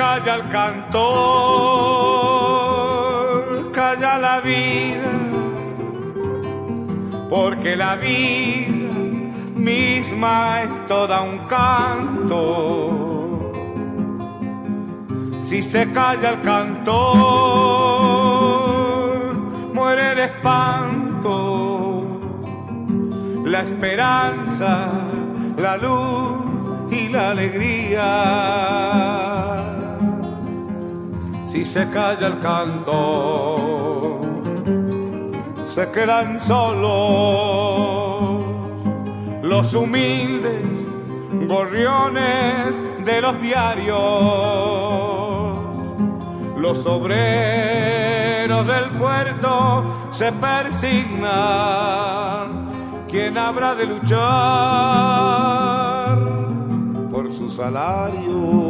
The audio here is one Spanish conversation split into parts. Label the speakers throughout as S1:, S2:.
S1: calla el cantor, porque la vida misma es toda un canto. Si se calla el cantor, muere el espanto, la esperanza, la luz y la alegría. Si se calla el canto, se quedan solos los humildes gorriones de los diarios, los obreros del puerto se persignan, ¿quién habrá de luchar por su salario?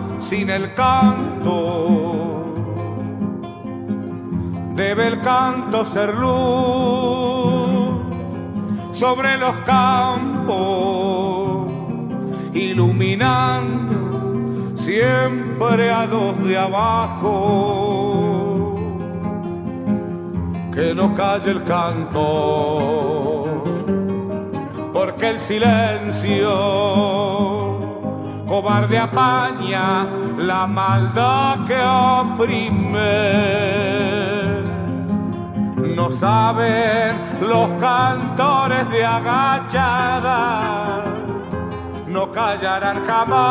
S1: sin el canto. Debe el canto ser luz sobre los campos, iluminando siempre a los de abajo. Que no calle el canto, porque el silencio cobarde apaña la maldad que oprime. No saben los cantores de agachada, no callarán jamás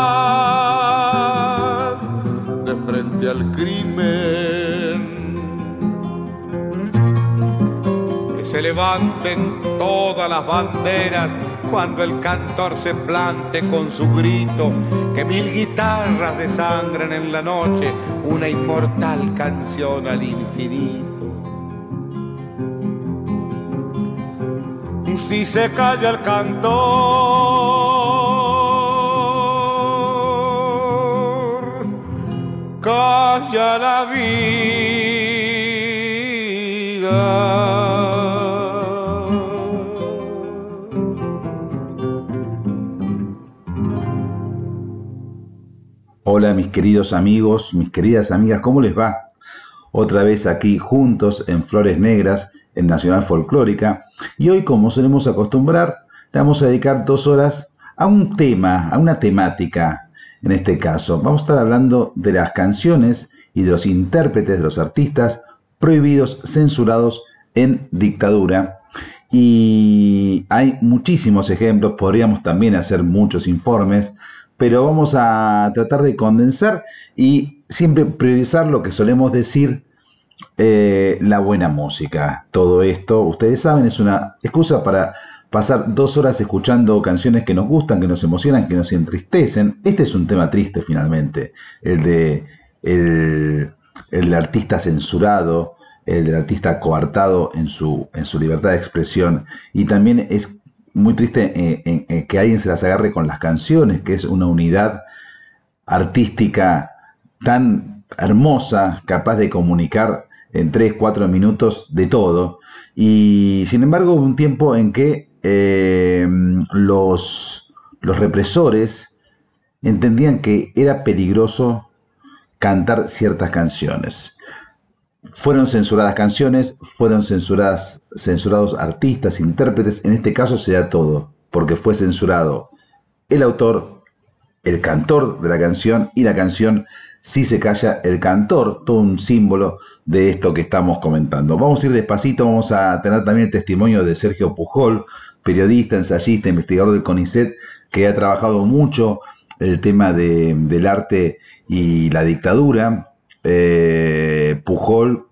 S1: de frente al crimen. Se levanten todas las banderas cuando el cantor se plante con su grito, que mil guitarras desangren en la noche una inmortal canción al infinito. Si se calla el cantor, calla la vida.
S2: Hola mis queridos amigos, mis queridas amigas, ¿cómo les va? Otra vez aquí juntos en Flores Negras, en Nacional Folclórica. Y hoy, como solemos acostumbrar, le vamos a dedicar dos horas a un tema, a una temática. En este caso, vamos a estar hablando de las canciones y de los intérpretes, de los artistas prohibidos, censurados en dictadura. Y hay muchísimos ejemplos, podríamos también hacer muchos informes pero vamos a tratar de condensar y siempre priorizar lo que solemos decir, eh, la buena música. Todo esto, ustedes saben, es una excusa para pasar dos horas escuchando canciones que nos gustan, que nos emocionan, que nos entristecen. Este es un tema triste finalmente, el de el, el artista censurado, el del artista coartado en su, en su libertad de expresión. Y también es muy triste eh, que alguien se las agarre con las canciones, que es una unidad artística tan hermosa, capaz de comunicar en 3, 4 minutos de todo. Y sin embargo hubo un tiempo en que eh, los, los represores entendían que era peligroso cantar ciertas canciones. Fueron censuradas canciones, fueron censuradas, censurados artistas, intérpretes, en este caso se da todo, porque fue censurado el autor, el cantor de la canción y la canción si se calla el cantor, todo un símbolo de esto que estamos comentando. Vamos a ir despacito, vamos a tener también el testimonio de Sergio Pujol, periodista, ensayista, investigador del CONICET, que ha trabajado mucho el tema del arte y la dictadura. Eh, Pujol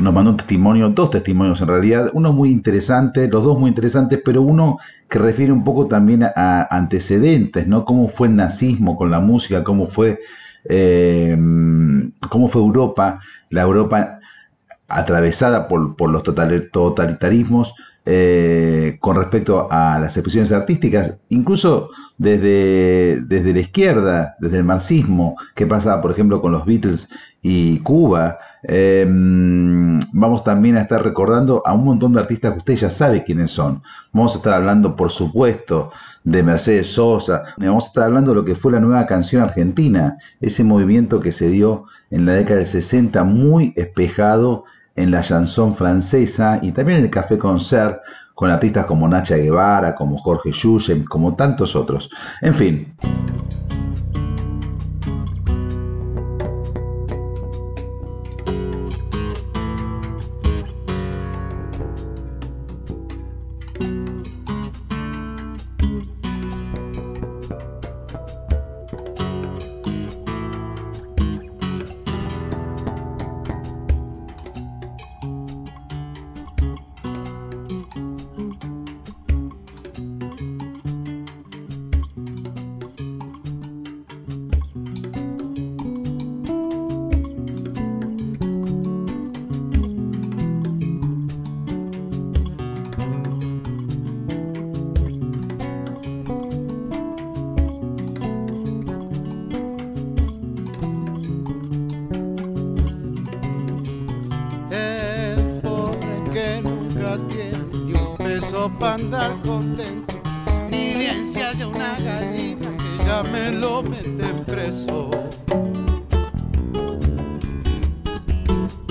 S2: nos mandó un testimonio, dos testimonios en realidad, uno muy interesante, los dos muy interesantes, pero uno que refiere un poco también a antecedentes, ¿no? Cómo fue el nazismo con la música, cómo fue, eh, cómo fue Europa, la Europa atravesada por, por los totalitarismos, eh, con respecto a las expresiones artísticas, incluso desde, desde la izquierda, desde el marxismo, que pasa, por ejemplo, con los Beatles y Cuba. Em, vamos también a estar recordando a un montón de artistas que usted ya sabe quiénes son. Vamos a estar hablando, por supuesto, de Mercedes Sosa. Vamos a estar hablando de lo que fue la nueva canción argentina, ese movimiento que se dio en la década del 60, muy espejado en la chanson francesa y también en el café concert con artistas como Nacha Guevara, como Jorge Yushem, como tantos otros. En fin.
S3: Bye.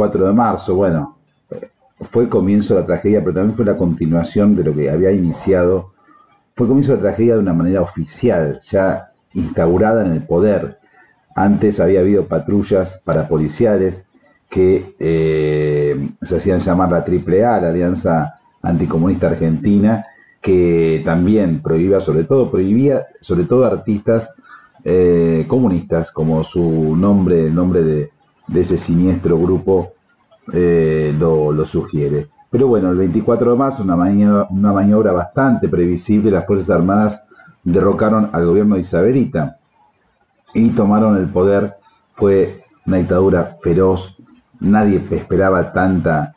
S2: 24 eh, de marzo, bueno, fue el comienzo de la tragedia, pero también fue la continuación de lo que había iniciado. Fue comienzo de la tragedia de una manera oficial, ya instaurada en el poder. Antes había habido patrullas para policiales que eh, se hacían llamar la AAA, la Alianza Anticomunista Argentina, que también prohibía, sobre todo, prohibía sobre todo artistas eh, comunistas, como su nombre, el nombre de, ese siniestro grupo eh, lo, sugiere. Pero bueno, el 24 de marzo, una una maniobra bastante previsible, las Fuerzas Armadas derrocaron al gobierno de Isabelita y tomaron el poder. Fue una dictadura feroz, nadie esperaba tanta,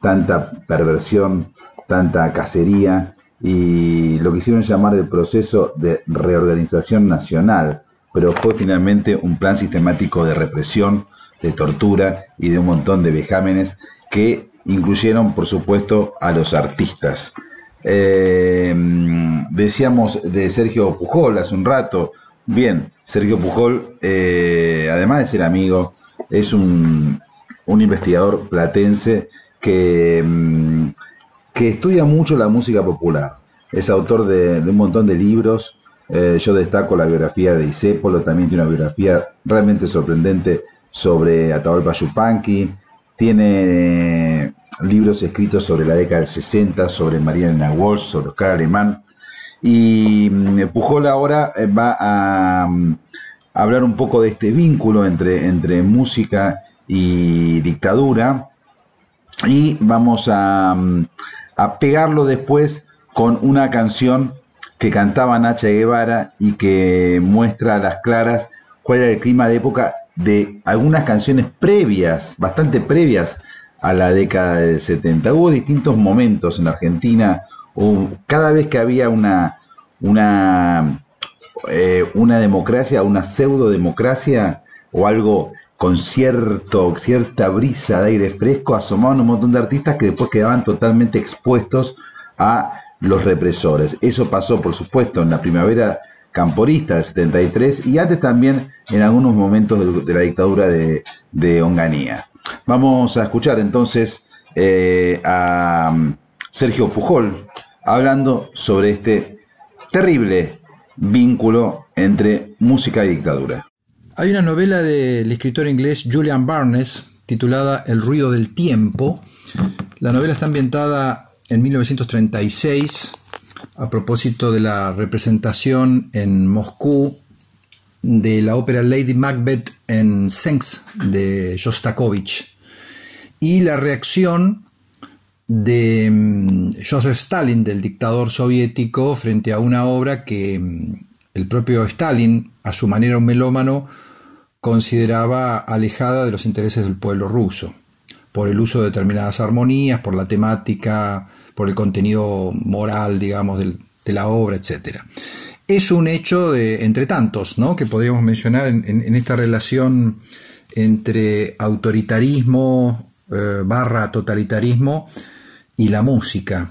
S2: tanta perversión, tanta cacería y lo quisieron llamar el proceso de reorganización nacional, pero fue finalmente un plan sistemático de represión, de tortura y de un montón de vejámenes que incluyeron, por supuesto, a los artistas. Eh, decíamos de Sergio Pujol hace un rato. Bien, Sergio Pujol, eh, además de ser amigo, es un, investigador platense que, mm, que, estudia mucho la música popular. Es autor de, un montón de libros. Eh, yo destaco la biografía de Isépolo, también tiene una biografía realmente sorprendente sobre Atahualpa Yupanqui. Tiene libros escritos sobre la década del 60, sobre Mariana Walsh, sobre Oscar Alemán. Y mm, Pujol ahora eh, va a, mm, hablar un poco de este vínculo entre, entre música y dictadura. Y vamos a, mm, a pegarlo después con una canción que cantaba Nacha Guevara y que muestra a las claras cuál era el clima de época de algunas canciones previas, bastante previas a la década del 70. Hubo distintos momentos en Argentina, cada vez que había una, una, eh, una democracia, una pseudo democracia o algo con cierto, cierta brisa de aire fresco, asomaban un montón de artistas que después quedaban totalmente expuestos a los represores. Eso pasó, por supuesto, en la primavera camporista del 73 y antes también en algunos momentos de, la dictadura de, Onganía. Vamos a escuchar entonces eh, a um, Sergio Pujol hablando sobre este terrible vínculo entre música y dictadura.
S4: Hay una novela del escritor inglés Julian Barnes titulada El ruido del tiempo. La novela está ambientada en 1936 a propósito de la representación en Moscú de la ópera Lady Macbeth en Senks de Shostakovich. Y la reacción de mm, Joseph Stalin, del dictador soviético, frente a una obra que mm, el propio Stalin, a su manera un melómano, consideraba alejada de los intereses del pueblo ruso, por el uso de determinadas armonías, por la temática, por el contenido moral, digamos, de la obra, etc es un hecho de, entre tantos ¿no? que podríamos mencionar en, esta relación entre autoritarismo eh, barra totalitarismo y la música.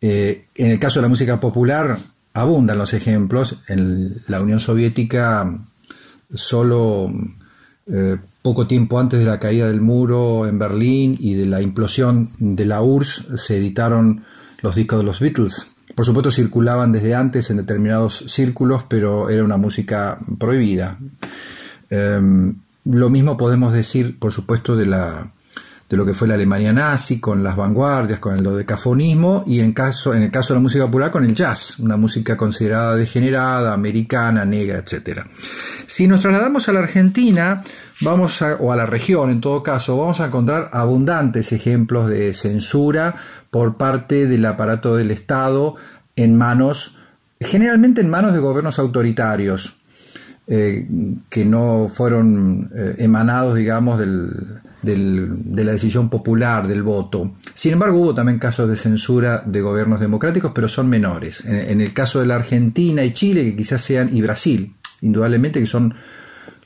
S4: Eh, en el caso de la música popular abundan los ejemplos. En la Unión Soviética, solo eh, poco tiempo antes de la caída del muro en Berlín y de la implosión de la URSS, se editaron los discos de los Beatles por supuesto circulaban desde antes en determinados círculos, pero era una música prohibida. Em, lo mismo podemos decir, por supuesto, de, la, de lo que fue la Alemania nazi, con las vanguardias, con el dodecafonismo, y en, caso, en el caso de la música popular, con el jazz, una música considerada degenerada, americana, negra, etc. Si nos trasladamos a la Argentina, vamos o a la región en todo caso, vamos a encontrar abundantes ejemplos de censura por parte del aparato del Estado en manos, generalmente en manos de gobiernos autoritarios, eh, que no fueron eh, emanados, digamos, de la decisión popular, del voto. Sin embargo, hubo también casos de censura de gobiernos democráticos, pero son menores. En, el caso de la Argentina y Chile, que quizás sean, y Brasil, indudablemente que son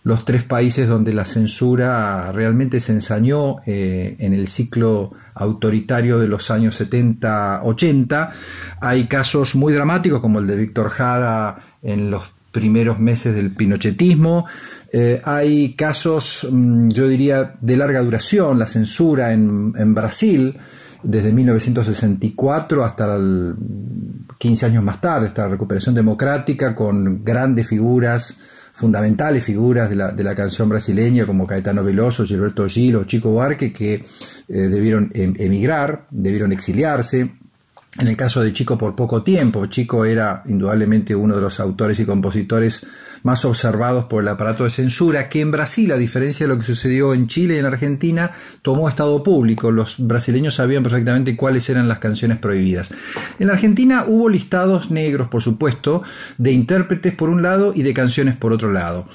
S4: los tres países donde la censura realmente se ensañó eh, en el ciclo autoritario de los años 70-80. Hay casos muy dramáticos como el de Víctor Jara en los primeros meses del pinochetismo. Eh, hay casos, mm, yo diría, de larga duración, la censura en, en Brasil, desde 1964 hasta el 15 años más tarde, hasta la recuperación democrática, con grandes figuras fundamentales figuras de la, canción brasileña como Caetano Veloso, Gilberto Gil o Chico Buarque que eh, debieron em, emigrar, debieron exiliarse. En el caso de Chico por poco tiempo, Chico era indudablemente uno de los autores y compositores más observados por el aparato de censura, que en Brasil, a diferencia de lo que sucedió en Chile y en Argentina, tomó estado público. Los brasileños sabían perfectamente cuáles eran las canciones prohibidas. En Argentina hubo listados negros, por supuesto, de intérpretes por un lado y de canciones por otro lado.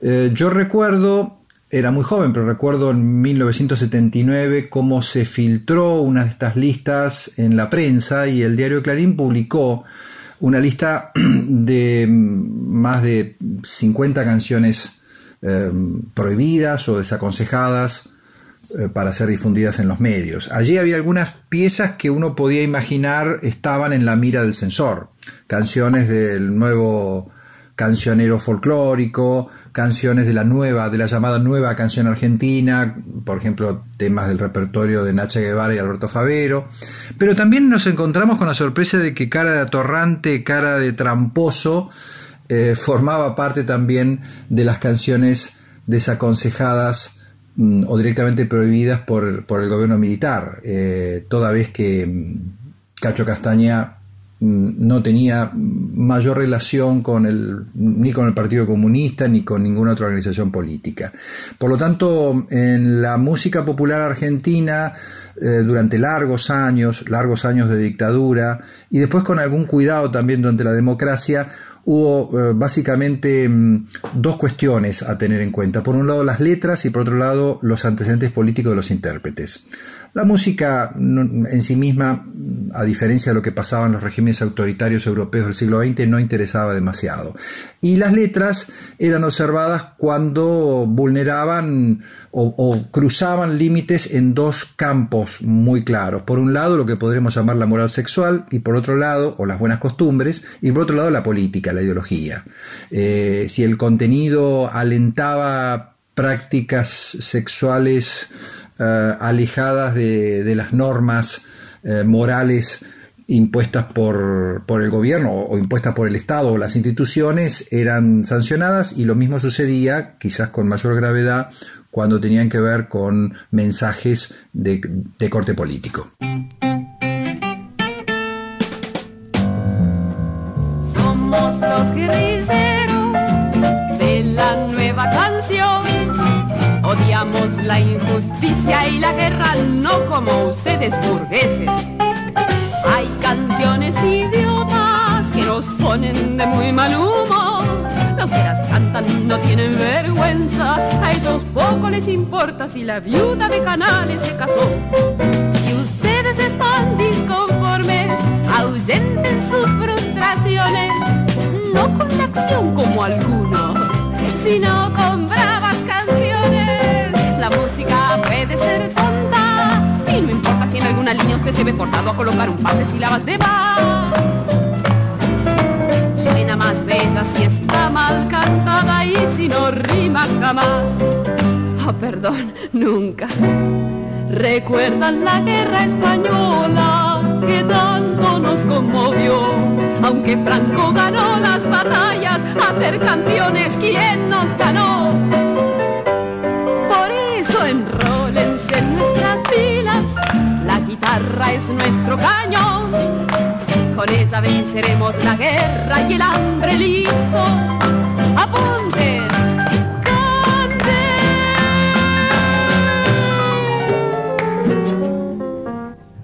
S4: Eh, yo recuerdo era muy joven, pero recuerdo en 1979 cómo se filtró una de estas listas en la prensa y el diario Clarín publicó una lista de más de 50 canciones eh, prohibidas o desaconsejadas eh, para ser difundidas en los medios. Allí había algunas piezas que uno podía imaginar estaban en la mira del censor, canciones del nuevo cancionero folclórico, canciones de la nueva, de la llamada nueva canción argentina, por ejemplo, temas del repertorio de Nacha Guevara y Alberto Favero. Pero también nos encontramos con la sorpresa de que cara de atorrante, cara de tramposo, eh, formaba parte también de las canciones desaconsejadas mm, o directamente prohibidas por, el gobierno militar, eh, toda vez que mm, Cacho Castaña no tenía mayor relación con el, ni con el Partido Comunista ni con ninguna otra organización política. Por lo tanto, en la música popular argentina, eh, durante largos años, largos años de dictadura, y después con algún cuidado también durante la democracia, hubo eh, básicamente mm, dos cuestiones a tener en cuenta. Por un lado las letras y por otro lado los antecedentes políticos de los intérpretes. La música en sí misma, a diferencia de lo que pasaba en los regímenes autoritarios europeos del siglo XX, no interesaba demasiado. Y las letras eran observadas cuando vulneraban o, cruzaban límites en dos campos muy claros. Por un lado, lo que podríamos llamar la moral sexual, y por otro lado, o las buenas costumbres, y por otro lado, la política, la ideología. Eh, si el contenido alentaba prácticas sexuales, eh, alejadas de, las normas eh, morales impuestas por, el gobierno o, impuestas por el Estado o las instituciones eran sancionadas y lo mismo sucedía, quizás con mayor gravedad, cuando tenían que ver con mensajes de, de corte político.
S5: Somos los guerrilleros de la nueva canción Odiamos la injusticia y la guerra, no como ustedes burgueses. Hay canciones idiotas que nos ponen de muy mal humor. Los que las cantan no tienen vergüenza, a esos poco les importa si la viuda de Canales se casó. Si ustedes están disconformes, ahuyenten sus frustraciones, no con la acción como algunos, sino con alguna línea usted se ve forzado a colocar un par de sílabas de más. Suena más bella si está mal cantada y si no rima jamás. Oh, perdón, nunca. ¿Recuerdan la guerra española que tanto nos conmovió? Aunque Franco ganó las batallas, hacer canciones, ¿quién nos ganó? Es nuestro cañón. Con esa venceremos la guerra y el hambre listo. Apunten,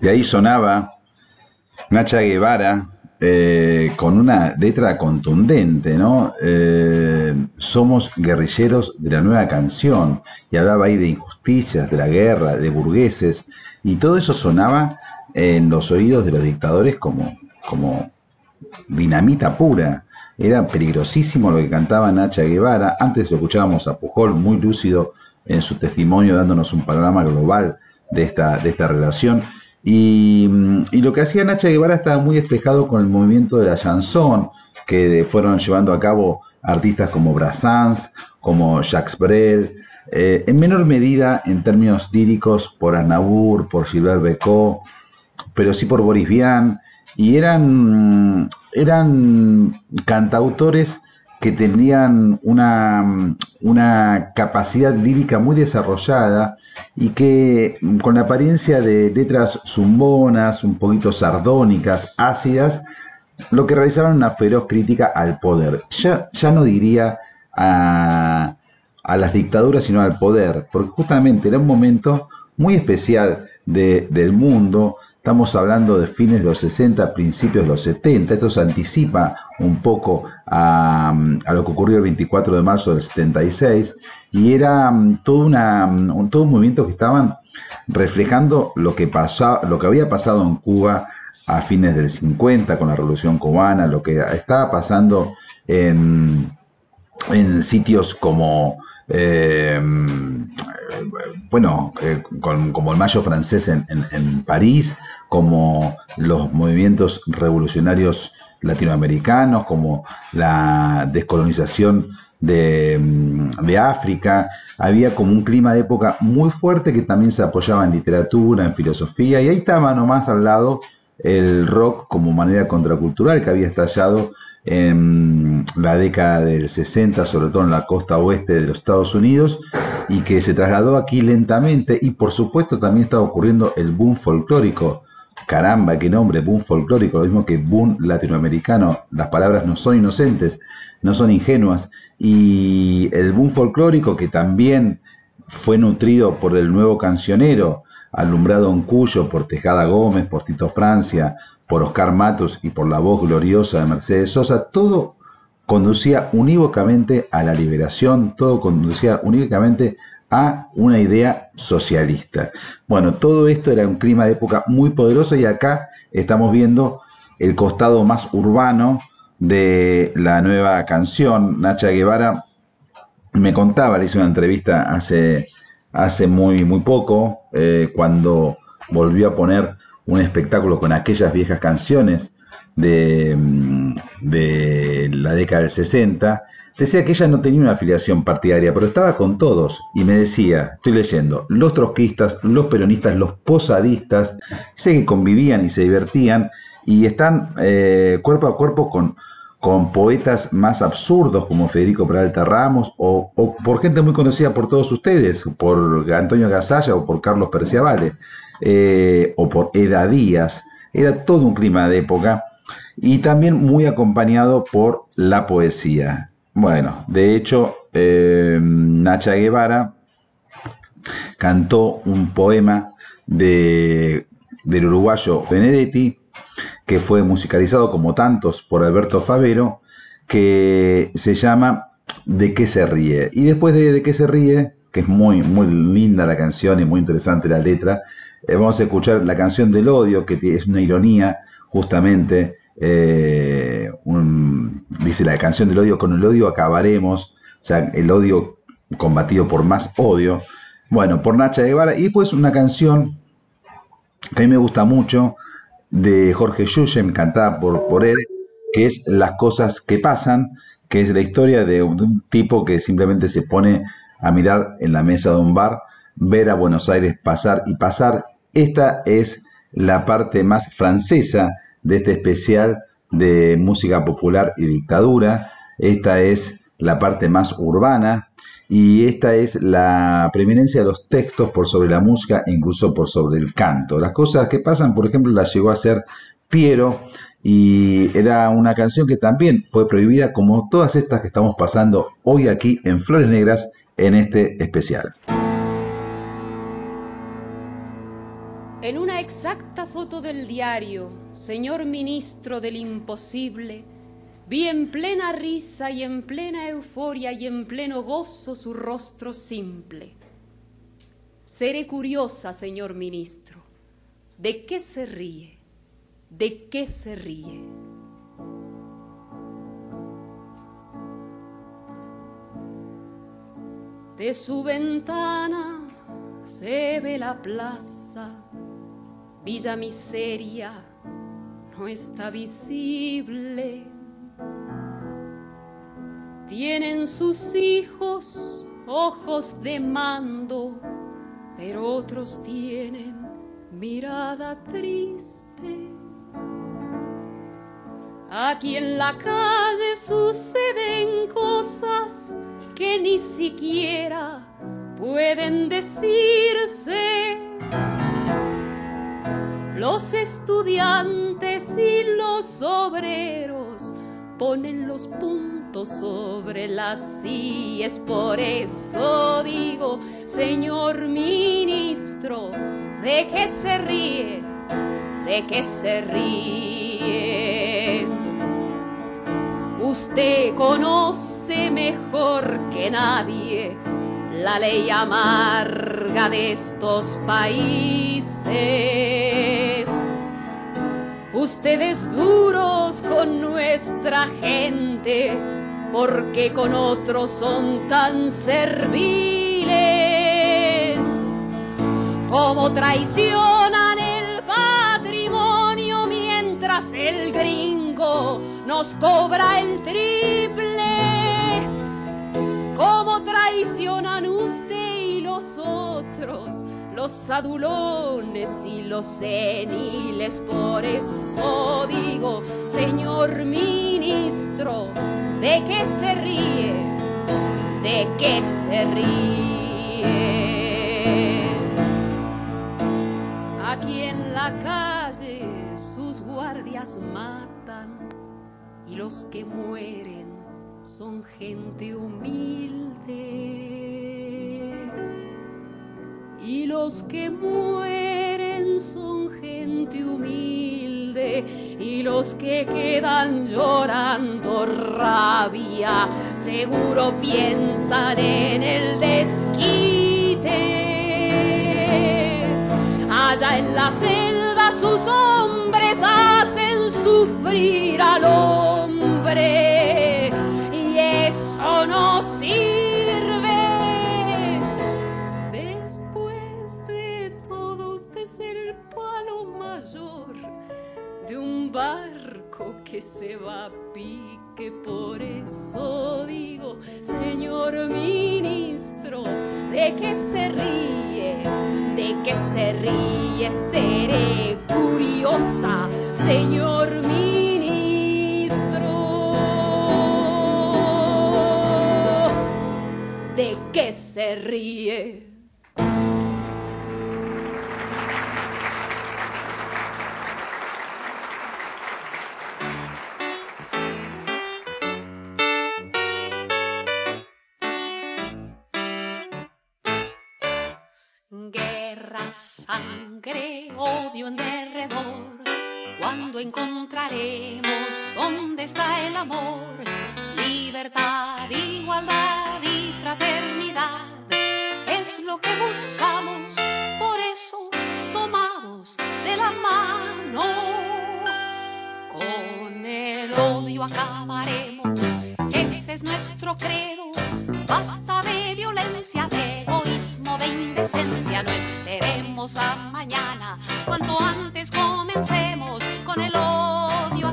S2: Y ahí sonaba Nacha Guevara eh, con una letra contundente, ¿no? Eh, somos guerrilleros de la nueva canción, y hablaba ahí de injusticias, de la guerra, de burgueses, y todo eso sonaba en los oídos de los dictadores como, como dinamita pura. Era peligrosísimo lo que cantaba Nacha Guevara. Antes lo escuchábamos a Pujol muy lúcido en su testimonio, dándonos un panorama global de esta, de esta relación. Y, lo que hacía Nacha Guevara estaba muy despejado con el movimiento de la chanson, que fueron llevando a cabo artistas como Brassens, como Jacques Brel, eh, en menor medida en términos líricos por Aznavour, por Gilbert Becot, pero sí por Boris Vian, y eran, eran cantautores que tenían una, una, capacidad lírica muy desarrollada y que con la apariencia de letras zumbonas, un poquito sardónicas, ácidas, lo que realizaban una feroz crítica al poder. Ya, ya no diría a, a las dictaduras, sino al poder, porque justamente era un momento muy especial de, del mundo, Estamos hablando de fines de los 60, principios de los 70. Esto se anticipa un poco a, lo que ocurrió el 24 de marzo del 76 y era mm, todo, una, mm, todo un movimiento que estaban reflejando lo que, lo que había pasado en Cuba a fines del 50 con la Revolución Cubana, lo que estaba pasando en, en sitios como eh, bueno, eh, como el Mayo francés en, París, como los movimientos revolucionarios latinoamericanos, como la descolonización de, de, África. Había como un clima de época muy fuerte que también se apoyaba en literatura, en filosofía, y ahí estaba nomás al lado el rock como manera contracultural que había estallado en la década del 60, sobre todo en la costa oeste de los Estados Unidos, y que se trasladó aquí lentamente, y por supuesto también estaba ocurriendo el boom folclórico. Caramba, qué nombre, boom folclórico, lo mismo que boom latinoamericano. Las palabras no son inocentes, no son ingenuas. Y el boom folclórico que también fue nutrido por el nuevo cancionero, alumbrado en Cuyo por Tejada Gómez, por Tito Francia, por Oscar Matos y por la voz gloriosa de Mercedes Sosa, todo conducía unívocamente a la liberación, todo conducía unívocamente a una idea socialista. Bueno, todo esto era un clima de época muy poderoso y acá estamos viendo el costado más urbano de la nueva canción. Nacha Guevara me contaba, le hice una entrevista hace, hace muy, muy poco, eh, cuando volvió a poner un espectáculo con aquellas viejas canciones de, mm, de, la década del 60, decía que ella no tenía una afiliación partidaria, pero estaba con todos y me decía, estoy leyendo, los trotskistas, los peronistas, los posadistas, sé que convivían y se divertían y están eh, cuerpo a cuerpo con, con poetas más absurdos como Federico Peralta Ramos o, por gente muy conocida por todos ustedes, por Antonio Gasalla o por Carlos Perciavale. Eh, o por Eda Díaz. Era todo un clima de época y también muy acompañado por la poesía. Bueno, de hecho, eh, Nacha Guevara cantó un poema de, del uruguayo Benedetti, que fue musicalizado como tantos por Alberto Favero, que se llama ¿De qué se ríe? Y después de ¿De qué se ríe? que es muy, muy linda la canción y muy interesante la letra, eh, vamos a escuchar la canción del odio, que es una ironía, justamente. Eh, dice la canción del odio, con el odio acabaremos, o sea, el odio combatido por más odio. Bueno, por Nacha Guevara. Y después una canción que a mí me gusta mucho, de Jorge Yushem, cantada por, por él, que es Las cosas que pasan, que es la historia de un tipo que simplemente se pone a mirar en la mesa de un bar, ver a Buenos Aires pasar y pasar esta es la parte más francesa de este especial de música popular y dictadura. Esta es la parte más urbana y esta es la preeminencia de los textos por sobre la música incluso por sobre el canto. Las cosas que pasan, por ejemplo, la llegó a hacer Piero y era una canción que también fue prohibida como todas estas que estamos pasando hoy aquí en Flores Negras en este especial.
S5: En una exacta foto del diario, señor ministro del imposible, vi en plena risa y en plena euforia y en pleno gozo su rostro simple. Seré curiosa, señor ministro, ¿de qué se ríe? ¿De qué se ríe? De su ventana se ve la plaza Villa Miseria no está visible. Tienen sus hijos ojos de mando, pero otros tienen mirada triste. Aquí en la calle suceden cosas que ni siquiera pueden decirse. Los estudiantes y los obreros ponen los puntos sobre las es Por eso digo, señor ministro, ¿de qué se ríe? ¿De qué se ríe? Usted conoce mejor que nadie la ley amarga de estos países. Ustedes duros con nuestra gente, porque con otros son tan serviles. Como traicionan el patrimonio mientras el gringo nos cobra el triple. Traicionan usted y los otros, los adulones y los seniles. Por eso digo, señor ministro, ¿de qué se ríe? ¿De qué se ríe? Aquí en la calle sus guardias matan y los que mueren son gente humilde. Y los que mueren son gente humilde. Y los que quedan llorando rabia, seguro piensan en el desquite. Allá en la selva sus hombres hacen sufrir al hombre eso no sirve. Después de todo, usted es el palo mayor de un barco que se va a pique. Por eso digo, señor ministro, ¿de qué se ríe? ¿De qué se ríe? Seré curiosa, señor ministro. De qué se ríe. Guerra, sangre, odio en derredor. ¿Cuándo encontraremos dónde está el amor? Es lo que buscamos, por eso tomados de la mano. Con el odio acabaremos, ese es nuestro credo. Basta de violencia, de egoísmo, de indecencia, no esperemos a mañana, cuanto antes comencemos con el odio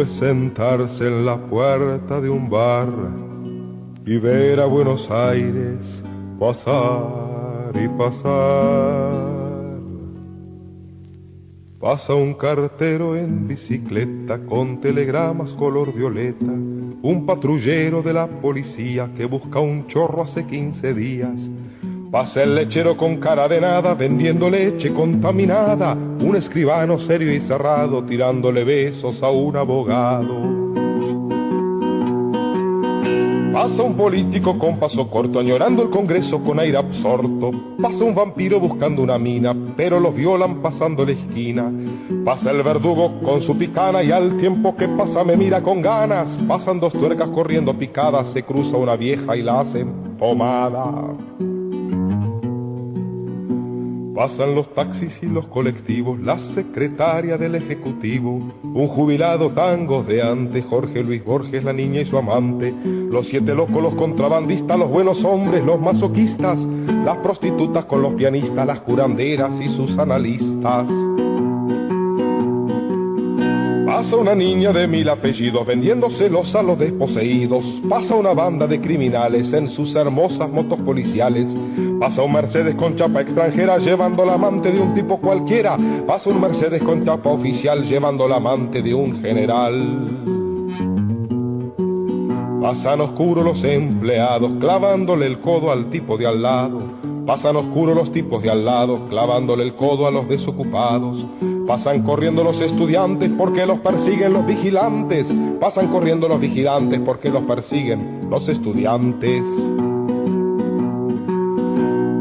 S6: es sentarse en la puerta de un bar y ver a Buenos Aires pasar y pasar. Pasa un cartero en bicicleta con telegramas color violeta, un patrullero de la policía que busca un chorro hace 15 días. Pasa el lechero con cara de nada vendiendo leche contaminada, un escribano serio y cerrado tirándole besos a un abogado. Pasa un político con paso corto, añorando el Congreso con aire absorto. Pasa un vampiro buscando una mina, pero los violan pasando la esquina. Pasa el verdugo con su picana y al tiempo que pasa me mira con ganas. Pasan dos tuercas corriendo picadas, se cruza una vieja y la hacen pomada. Pasan los taxis y los colectivos, la secretaria del Ejecutivo, un jubilado tangos de antes, Jorge Luis Borges, la niña y su amante, los siete locos, los contrabandistas, los buenos hombres, los masoquistas, las prostitutas con los pianistas, las curanderas y sus analistas. Pasa una niña de mil apellidos vendiéndoselos a los desposeídos. Pasa una banda de criminales en sus hermosas motos policiales. Pasa un Mercedes con chapa extranjera llevando la amante de un tipo cualquiera. Pasa un Mercedes con chapa oficial llevando la amante de un general. Pasan oscuros los empleados clavándole el codo al tipo de al lado. Pasan oscuros los tipos de al lado clavándole el codo a los desocupados. Pasan corriendo los estudiantes porque los persiguen los vigilantes. Pasan corriendo los vigilantes porque los persiguen los estudiantes.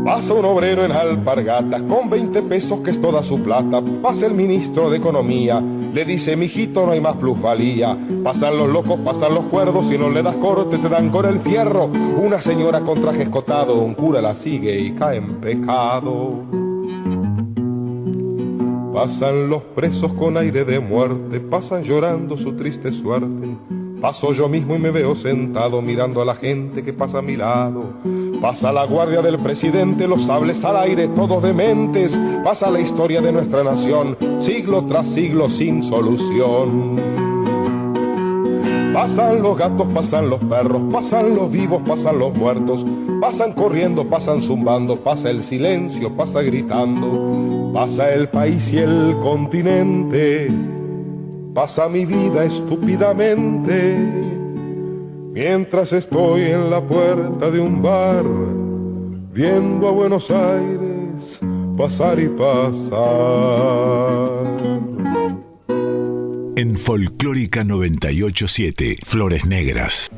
S6: Pasa un obrero en alpargatas con 20 pesos que es toda su plata. Pasa el ministro de Economía, le dice, mijito, no hay más plusvalía. Pasan los locos, pasan los cuerdos, si no le das corte te dan con el fierro. Una señora con traje escotado, un cura la sigue y cae en pecado. Pasan los presos con aire de muerte, pasan llorando su triste suerte. Paso yo mismo y me veo sentado mirando a la gente que pasa a mi lado. Pasa la guardia del presidente, los sables al aire, todos dementes. Pasa la historia de nuestra nación, siglo tras siglo sin solución. Pasan los gatos, pasan los perros, pasan los vivos, pasan los muertos, pasan corriendo, pasan zumbando, pasa el silencio, pasa gritando, pasa el país y el continente, pasa mi vida estúpidamente, mientras estoy en la puerta de un bar, viendo a Buenos Aires pasar y pasar.
S7: En Folclórica 987, Flores Negras.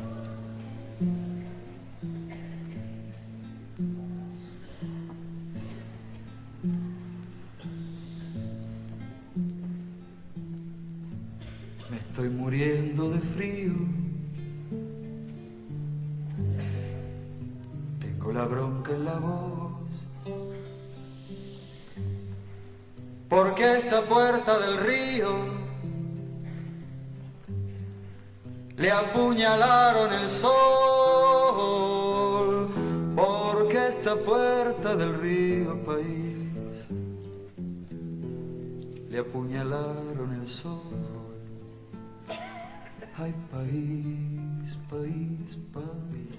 S8: La bronca en la voz. Porque esta puerta del río le apuñalaron el sol, porque esta puerta del río país le apuñalaron el sol. Ay, país, país, país.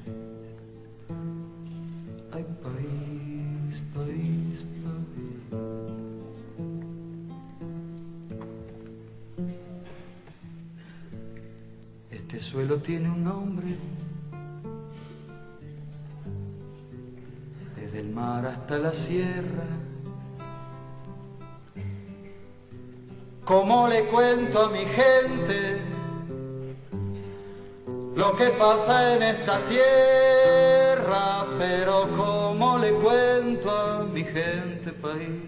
S8: Este suelo tiene un nombre. Desde el mar hasta la sierra. ¿Cómo le cuento a mi gente lo que pasa en esta tierra? Pero ¿cómo le cuento a mi gente país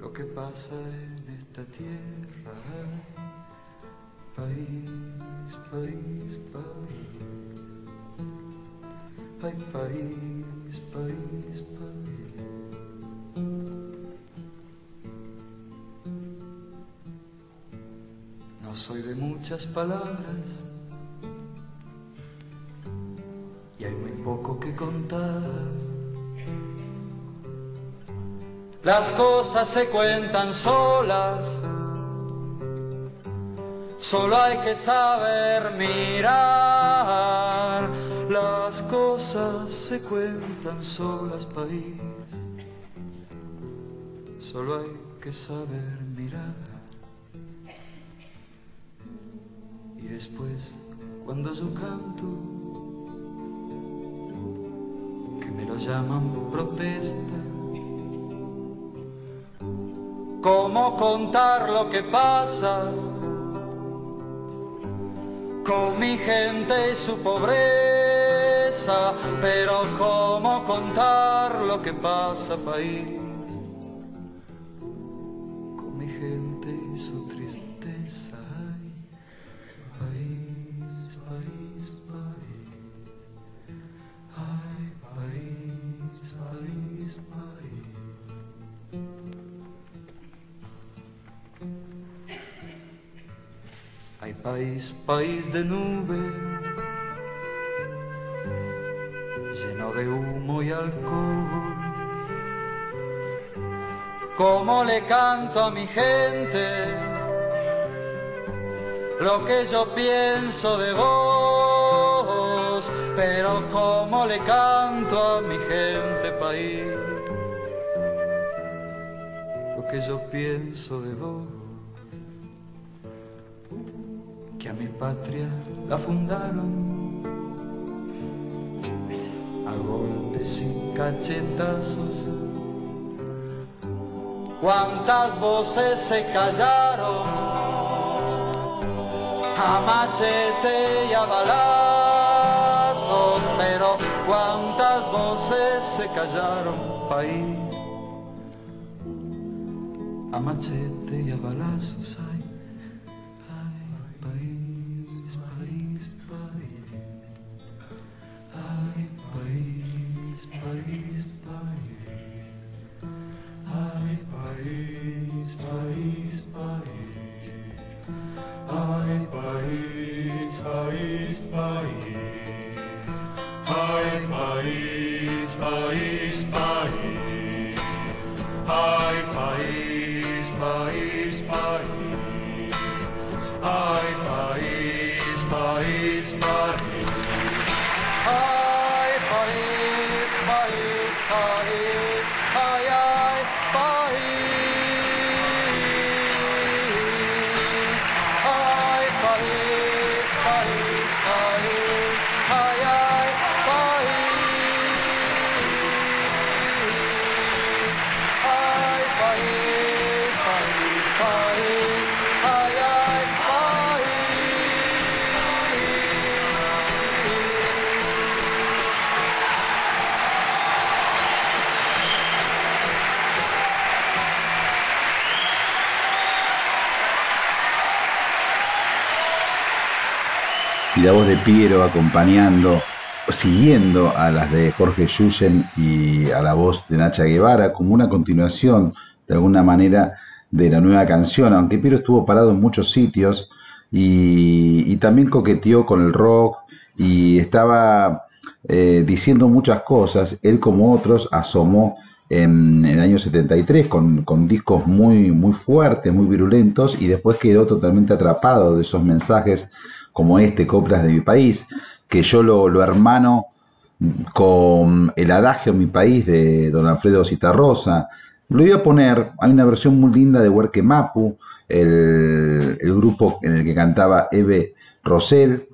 S8: lo que pasa en esta tierra? País, país, país. Ay, país, país, país. No soy de muchas palabras y hay muy poco que contar. Las cosas se cuentan solas Solo hay que saber mirar, las cosas se cuentan solas, país. Solo hay que saber mirar. Y después, cuando yo canto, que me lo llaman protesta, ¿cómo contar lo que pasa? con mi gente y su pobreza, pero cómo contar lo que pasa país, país, país de nube, lleno de humo y alcohol. Cómo le canto a mi gente lo que yo pienso de vos, pero cómo le canto a mi gente, país, lo que yo pienso de vos que a mi patria la fundaron a golpes y cachetazos. Cuántas voces se callaron a machete y a balazos, pero cuántas voces se callaron, país, a machete y a balazos. País, país. Ay, país, país, país. Ay, país, país, país. Ay, país, país, país. Ay, país, país, país. Ay, país, país, país.
S2: Y la voz de Piero acompañando, siguiendo a las de Jorge Yuyen y a la voz de Nacha Guevara, como una continuación, de alguna manera, de la nueva canción, aunque Piero estuvo parado en muchos sitios y, también coqueteó con el rock y estaba eh, diciendo muchas cosas, él como otros asomó en, en el año 73 con, con discos muy, muy fuertes, muy virulentos y después quedó totalmente atrapado de esos mensajes como este, Coplas de mi país, que yo lo, lo hermano con el adagio Mi País de don Alfredo Citarrosa. Lo iba a poner, hay una versión muy linda de Huerque Mapu, el, el grupo en el que cantaba Eve Rosell,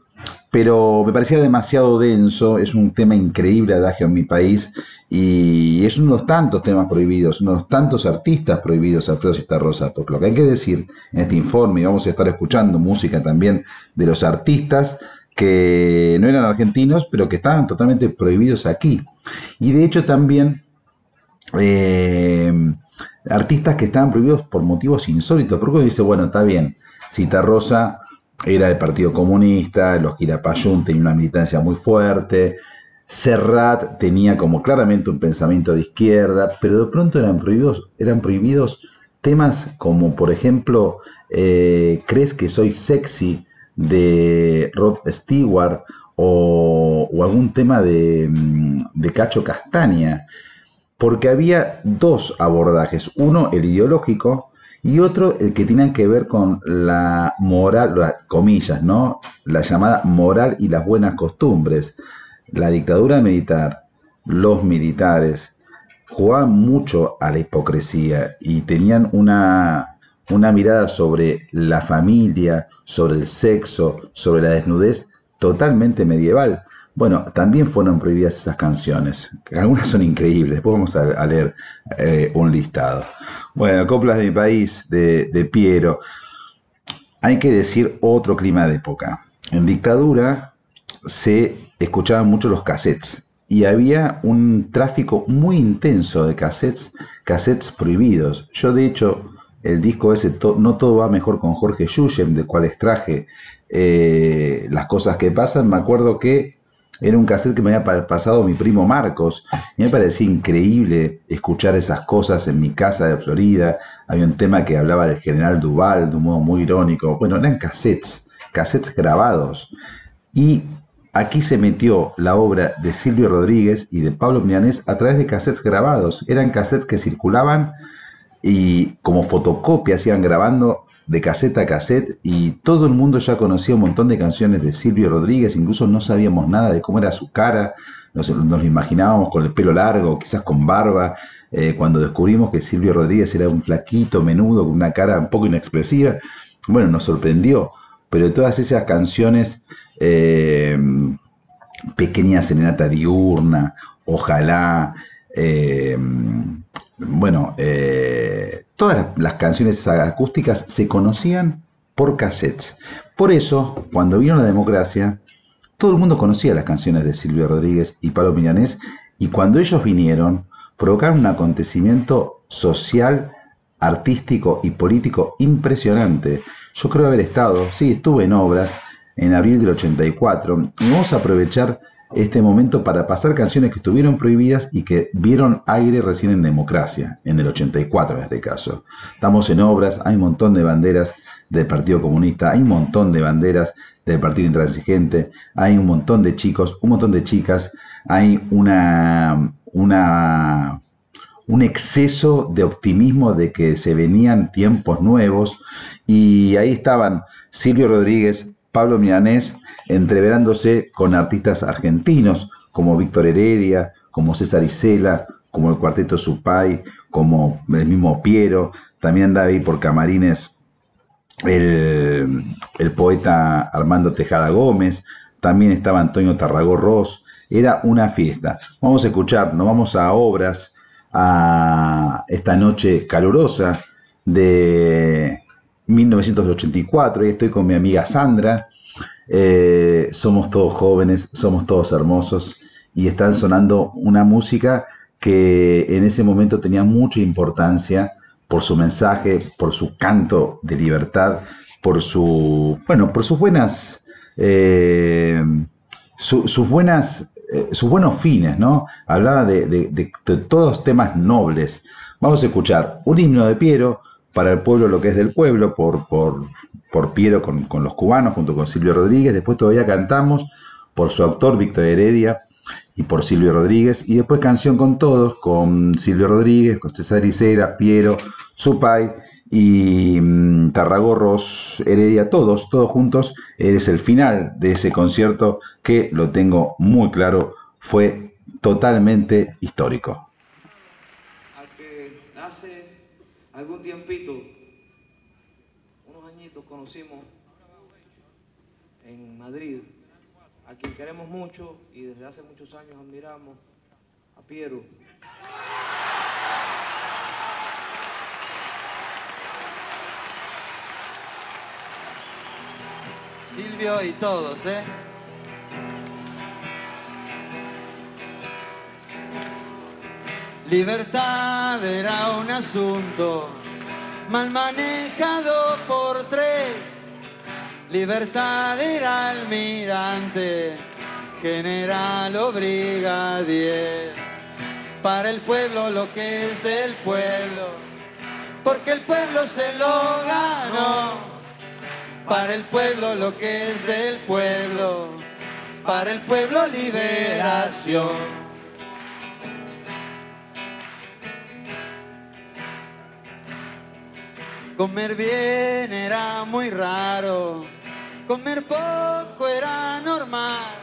S2: pero me parecía demasiado denso, es un tema increíble Adagio en mi país y es uno de los tantos temas prohibidos, uno de los tantos artistas prohibidos Alfredo Citarrosa, porque lo que hay que decir en este informe, y vamos a estar escuchando música también de los artistas que no eran argentinos, pero que estaban totalmente prohibidos aquí. Y de hecho también eh, artistas que estaban prohibidos por motivos insólitos, porque uno dice, bueno, está bien, Citarrosa era del Partido Comunista, los Quilapayún tenían una militancia muy fuerte, Serrat tenía como claramente un pensamiento de izquierda, pero de pronto eran prohibidos, eran prohibidos temas como, por ejemplo, eh, ¿Crees que soy sexy? de Rod Stewart o, o algún tema de, mm, de Cacho Castaña, porque había dos abordajes, uno el ideológico y otro el que tiene que ver con la moral, las comillas, ¿no? La llamada moral y las buenas costumbres. La dictadura militar, los militares, jugaban mucho a la hipocresía y tenían una, una mirada sobre la familia, sobre el sexo, sobre la desnudez totalmente medieval. Bueno, también fueron prohibidas esas canciones. Algunas son increíbles. Después vamos a, leer eh, un listado. Bueno, Coplas de mi país, de, Piero. Hay que decir otro clima de época. En dictadura se escuchaban mucho los cassettes y había un tráfico muy intenso de cassettes, cassettes prohibidos. Yo de hecho, el disco ese, No todo va mejor con Jorge Yuyem, del cual extraje eh, las cosas que pasan, me acuerdo que era un cassette que me había pasado mi primo Marcos. Y me parecía increíble escuchar esas cosas en mi casa de Florida. Había un tema que hablaba del general Duval de un modo muy irónico. Bueno, eran cassettes, cassettes grabados. Y aquí se metió la obra de Silvio Rodríguez y de Pablo Milanés a través de cassettes grabados. Eran cassettes que circulaban y como fotocopias iban grabando de cassette a cassette y todo el mundo ya conocía un montón de canciones de Silvio Rodríguez, incluso no sabíamos nada de cómo era su cara, nos, lo imaginábamos con el pelo largo, quizás con barba, eh, cuando descubrimos que Silvio Rodríguez era un flaquito, menudo, con una cara un poco inexpresiva, bueno, nos sorprendió, pero todas esas canciones, eh, Pequeña Serenata Diurna, Ojalá, eh, bueno, eh, todas las canciones acústicas se conocían por cassettes. Por eso, cuando vino la democracia, todo el mundo conocía las canciones de Silvio Rodríguez y Pablo Milanés, y cuando ellos vinieron, provocaron un acontecimiento social, artístico y político impresionante. Yo creo haber estado, sí, estuve en obras en abril del 84, y vamos a aprovechar este momento para pasar canciones que estuvieron prohibidas y que vieron aire recién en democracia, en el 84 en este caso. Estamos en obras, hay un montón de banderas del Partido Comunista, hay un montón de banderas del Partido Intransigente, hay un montón de chicos, un montón de chicas, hay una, una, un exceso de optimismo de que se venían tiempos nuevos y ahí estaban Silvio Rodríguez, Pablo Milanés, entreverándose con artistas argentinos como Víctor Heredia, como César Isela, como el Cuarteto Supay, como el mismo Piero, también andaba ahí por camarines el, poeta Armando Tejada Gómez, también estaba Antonio Tarragó Ross, era una fiesta. Vamos a escuchar, nos vamos a obras, a esta noche calurosa de 1984, y estoy con mi amiga Sandra, eh, somos todos jóvenes, somos todos hermosos y están sonando una música que en ese momento tenía mucha importancia por su mensaje, por su canto de libertad, por su, bueno, por sus buenas, eh, sus buenas, eh, sus buenos fines, ¿no? Hablaba de, de todos temas nobles. Vamos a escuchar un himno de Piero, para el pueblo lo que es del pueblo, por, por, por Piero con, los cubanos, junto con Silvio Rodríguez. Después todavía cantamos por su autor, Víctor Heredia, y por Silvio Rodríguez. Y después canción con todos, con Silvio Rodríguez, con César Isera, Piero, Supay y mm, Tarragorros, Heredia, todos, todos juntos. Es el final de ese concierto que, lo tengo muy claro, fue totalmente histórico.
S9: Algún tiempito, unos añitos, conocimos en Madrid a quien queremos mucho y desde hace muchos años admiramos, a Piero.
S10: Silvio y todos, ¿eh? Libertad era un asunto mal manejado por tres. Libertad era almirante, general o brigadier. Para el pueblo lo que es del pueblo, porque el pueblo se lo ganó. Para el pueblo lo que es del pueblo, para el pueblo liberación. Comer bien era muy raro, comer poco era normal,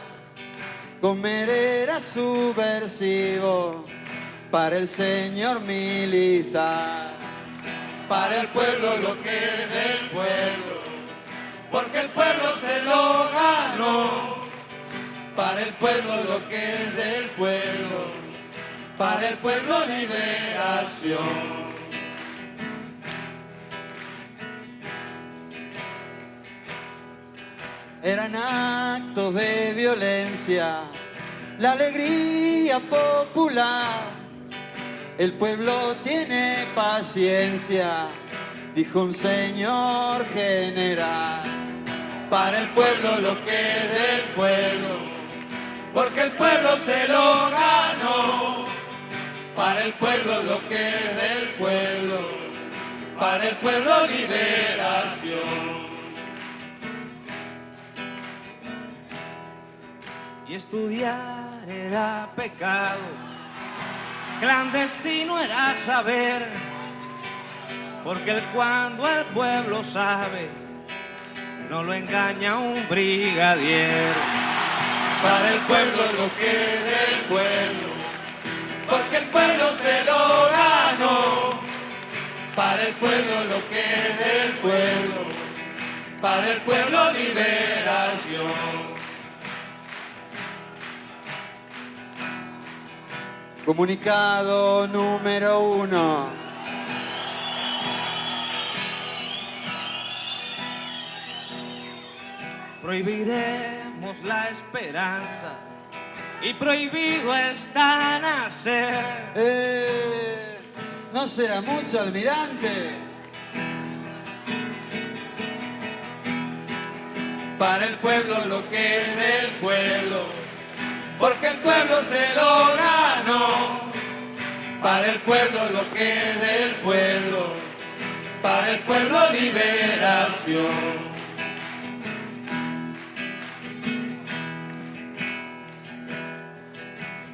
S10: comer era subversivo para el señor militar, para el pueblo lo que es del pueblo, porque el pueblo se lo ganó, para el pueblo lo que es del pueblo, para el pueblo liberación. Eran actos de violencia, la alegría popular. El pueblo tiene paciencia, dijo un señor general. Para el pueblo lo que es del pueblo, porque el pueblo se lo ganó. Para el pueblo lo que es del pueblo, para el pueblo liberación.
S9: Y estudiar era pecado. Clandestino era saber, porque cuando el pueblo sabe, no lo engaña un brigadier.
S10: Para el pueblo lo que del pueblo, porque el pueblo se lo ganó. Para el pueblo lo que del pueblo, para el pueblo liberación. Comunicado número uno.
S9: Prohibiremos la esperanza y prohibido está nacer.
S10: Eh, no será mucho, almirante. Para el pueblo lo que es del pueblo porque el pueblo se lo ganó. Para el pueblo lo que es del pueblo, para el pueblo liberación.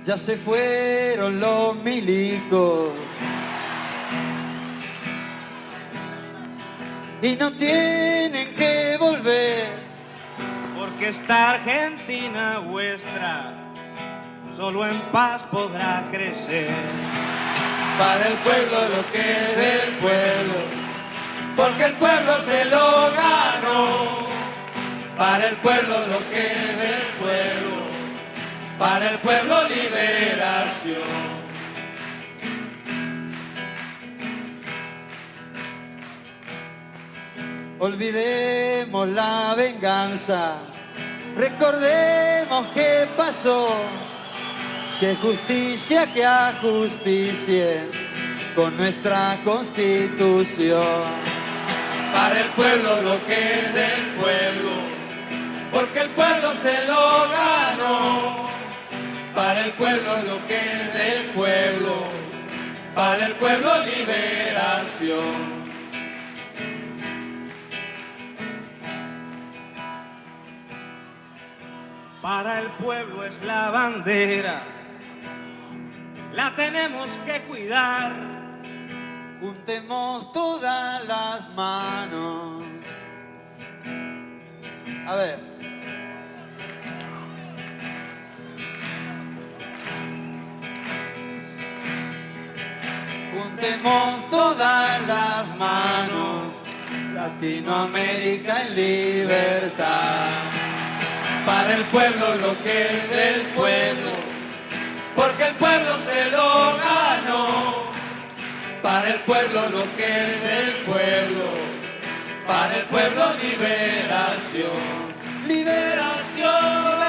S10: Ya se fueron los milicos. Y no tienen que volver.
S9: Porque esta Argentina vuestra solo en paz podrá crecer.
S10: Para el pueblo lo que del pueblo, porque el pueblo se lo ganó. Para el pueblo lo que del pueblo, para el pueblo liberación. Olvidemos la venganza, recordemos qué pasó hay justicia que ajusticie con nuestra constitución. Para el pueblo lo que es del pueblo, porque el pueblo se lo ganó. Para el pueblo lo que es del pueblo, para el pueblo liberación.
S9: Para el pueblo es la bandera la tenemos que cuidar.
S10: Juntemos todas las manos. A ver. Juntemos todas las manos. Latinoamérica en libertad. Para el pueblo lo que es del pueblo porque el pueblo se lo ganó. Para el pueblo lo que es del pueblo, para el pueblo liberación, liberación,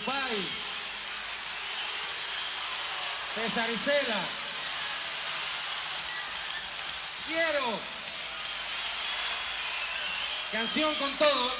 S11: Yupay, César Isela. Quiero canción con todo.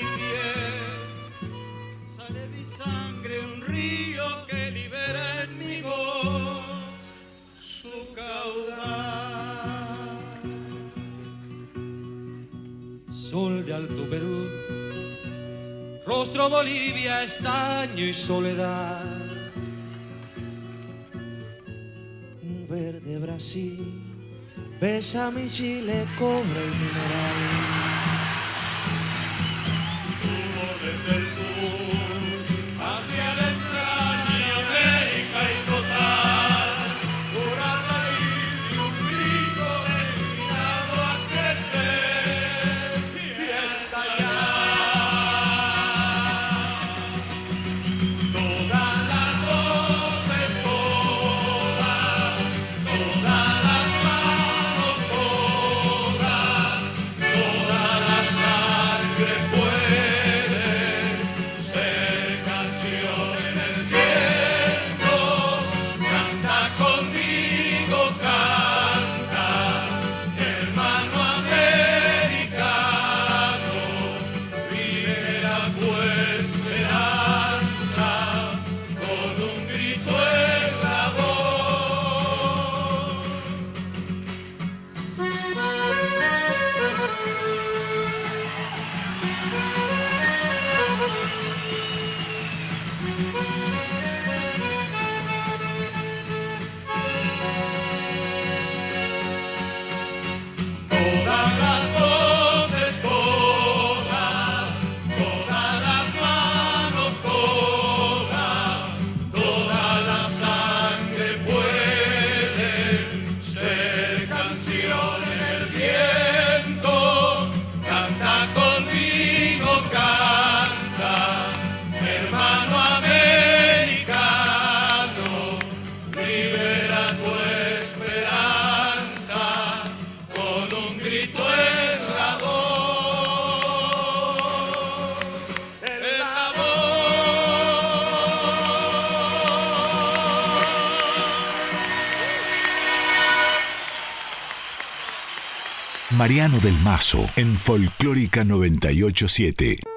S12: Perú, rostro Bolivia, estaño y soledad. Un verde Brasil, besa mi Chile, cobra y mineral.
S7: Mariano del Mazo en Folclórica 987.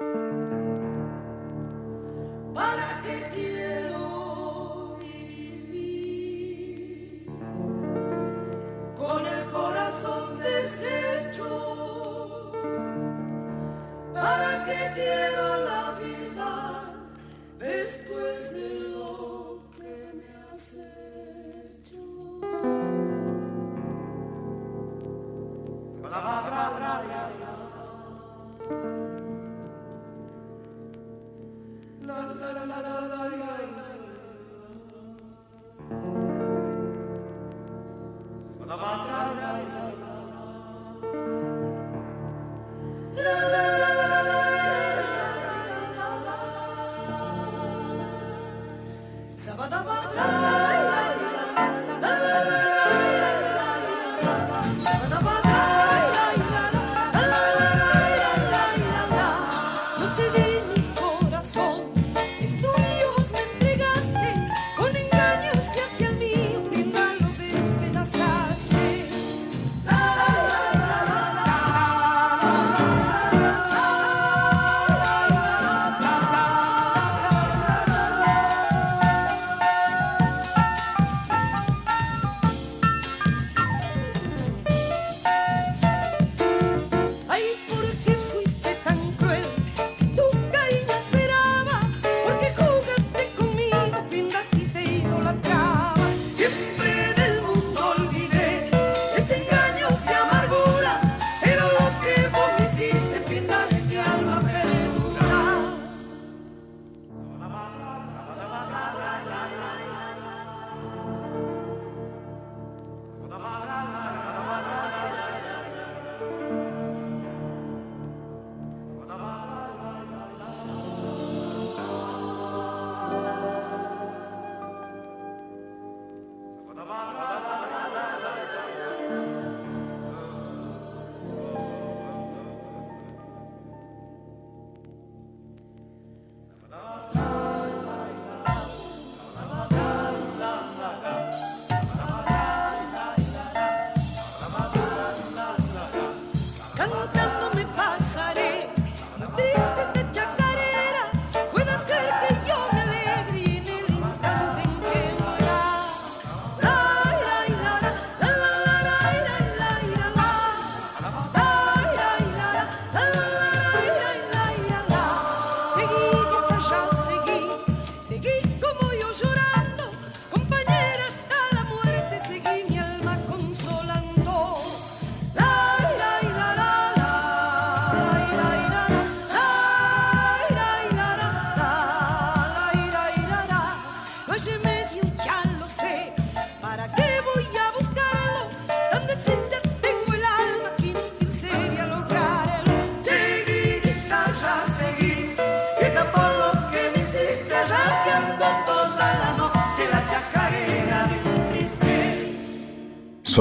S13: Yo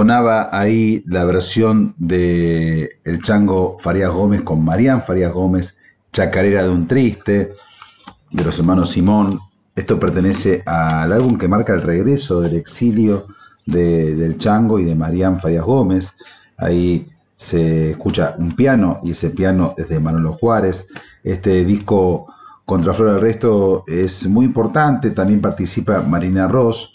S2: Sonaba ahí la versión de El Chango Farías Gómez con Marían Farías Gómez, Chacarera de un Triste, de los hermanos Simón. Esto pertenece al álbum que marca el regreso del exilio de- del Chango y de Marían Farías Gómez. Ahí se escucha un piano y ese piano es de Manolo Juárez. Este disco Contra Flor del Resto es muy importante. También participa Marina Ross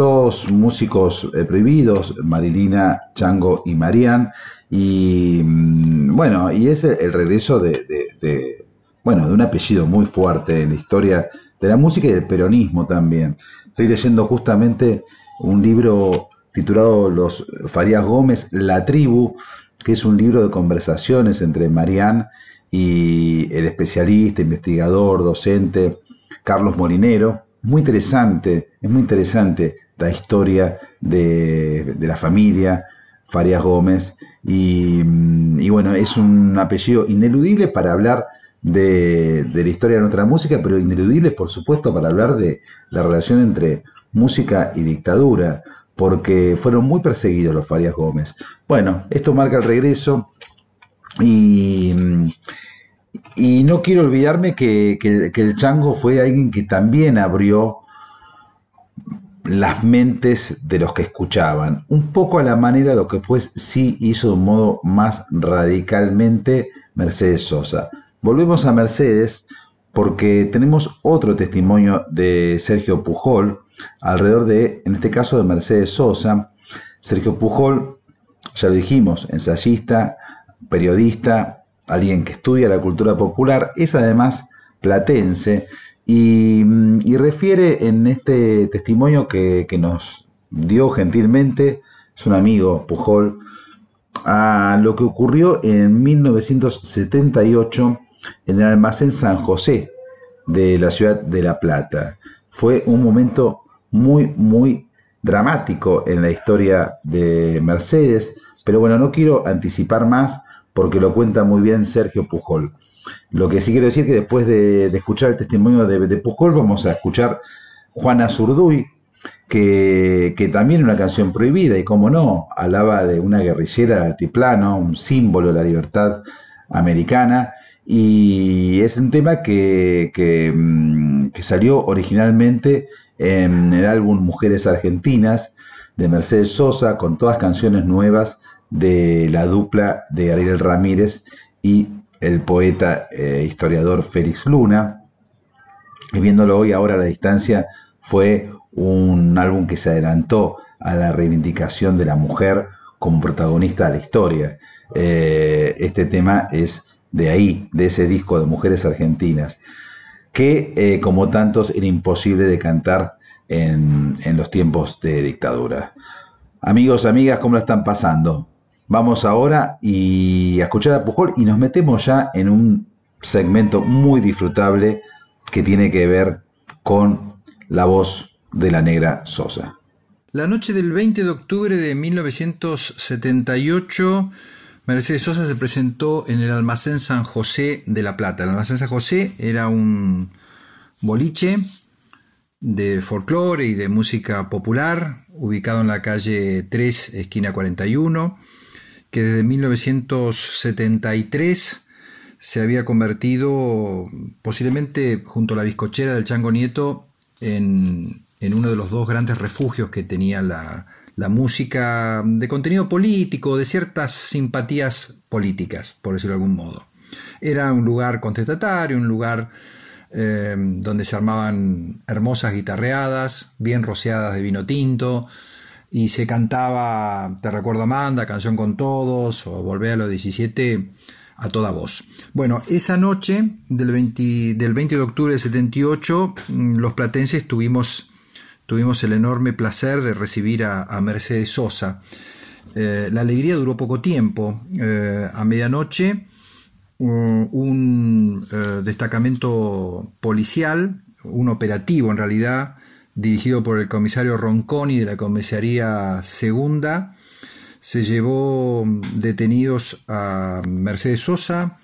S2: todos músicos eh, prohibidos, Marilina, Chango y Marian, y mm, bueno, y es el, regreso de, bueno, de un apellido muy fuerte en la historia de la música y del peronismo también. Estoy leyendo justamente un libro titulado Los Farías Gómez, La Tribu, que es un libro de conversaciones entre Marian y el especialista, investigador, docente Carlos Molinero. Muy interesante, es muy interesante historia de, la familia Farias Gómez. Y, mm, y bueno, es un apellido ineludible para hablar de, la historia de nuestra música, pero ineludible, por supuesto, para hablar de la relación entre música y dictadura, porque fueron muy perseguidos los Farias Gómez. Bueno, esto marca el regreso y, mm, no quiero olvidarme que el Chango fue alguien que también abrió las mentes de los que escuchaban, un poco a la manera de lo que después sí hizo de un modo más radicalmente Mercedes Sosa. Volvemos a Mercedes porque tenemos otro testimonio de Sergio Pujol alrededor de, en este caso, de Mercedes Sosa. Sergio Pujol, ya lo dijimos, ensayista, periodista, alguien que estudia la cultura popular, es además platense y, y refiere en este testimonio que, que nos dio gentilmente, es un amigo Pujol, a lo que ocurrió en 1978 en el almacén San José de la ciudad de La Plata. Fue un momento muy, muy dramático en la historia de Mercedes, pero bueno, no quiero anticipar más porque lo cuenta muy bien Sergio Pujol. Lo que sí quiero decir que después de, escuchar el testimonio de, de, Pujol vamos a escuchar Juana Zurduy, que, que también una canción prohibida y como no, hablaba de una guerrillera altiplano, un símbolo de la libertad americana y es un tema que, que, mm, que salió originalmente en el álbum Mujeres Argentinas de Mercedes Sosa con todas canciones nuevas de la dupla de Ariel Ramírez y el poeta e historiador Félix Luna. Y viéndolo hoy ahora a la distancia, fue un álbum que se adelantó a la reivindicación de la mujer como protagonista de la historia. Eh, este tema es de ahí, de ese disco de Mujeres Argentinas, que eh, como tantos era imposible de cantar en, en los tiempos de dictadura. Amigos, amigas, ¿cómo lo están pasando? Vamos ahora y a escuchar a Pujol y nos metemos ya en un segmento muy disfrutable que tiene que ver con la voz de la negra Sosa.
S4: La noche del 20 de octubre de 1978, Mercedes Sosa se presentó en el almacén San José de La Plata. El almacén San José era un boliche de folclore y de música popular, ubicado en la calle 3, esquina 41 que desde 1973 se había convertido posiblemente junto a la bizcochera del Chango Nieto en, en uno de los dos grandes refugios que tenía la, la, música de contenido político, de ciertas simpatías políticas, por decirlo de algún modo. Era un lugar contestatario, un lugar eh, donde se armaban hermosas guitarreadas, bien rociadas de vino tinto, y se cantaba Te recuerdo Amanda, Canción con Todos o Volver a los 17 a toda voz. Bueno, esa noche del 20, del 20 de octubre del 78 mm, los platenses tuvimos, tuvimos el enorme placer de recibir a, Mercedes Sosa. Eh, la alegría duró poco tiempo. Eh, a medianoche uh, un uh, destacamento policial, un operativo en realidad, dirigido por el comisario Ronconi de la comisaría segunda, se llevó detenidos a Mercedes Sosa,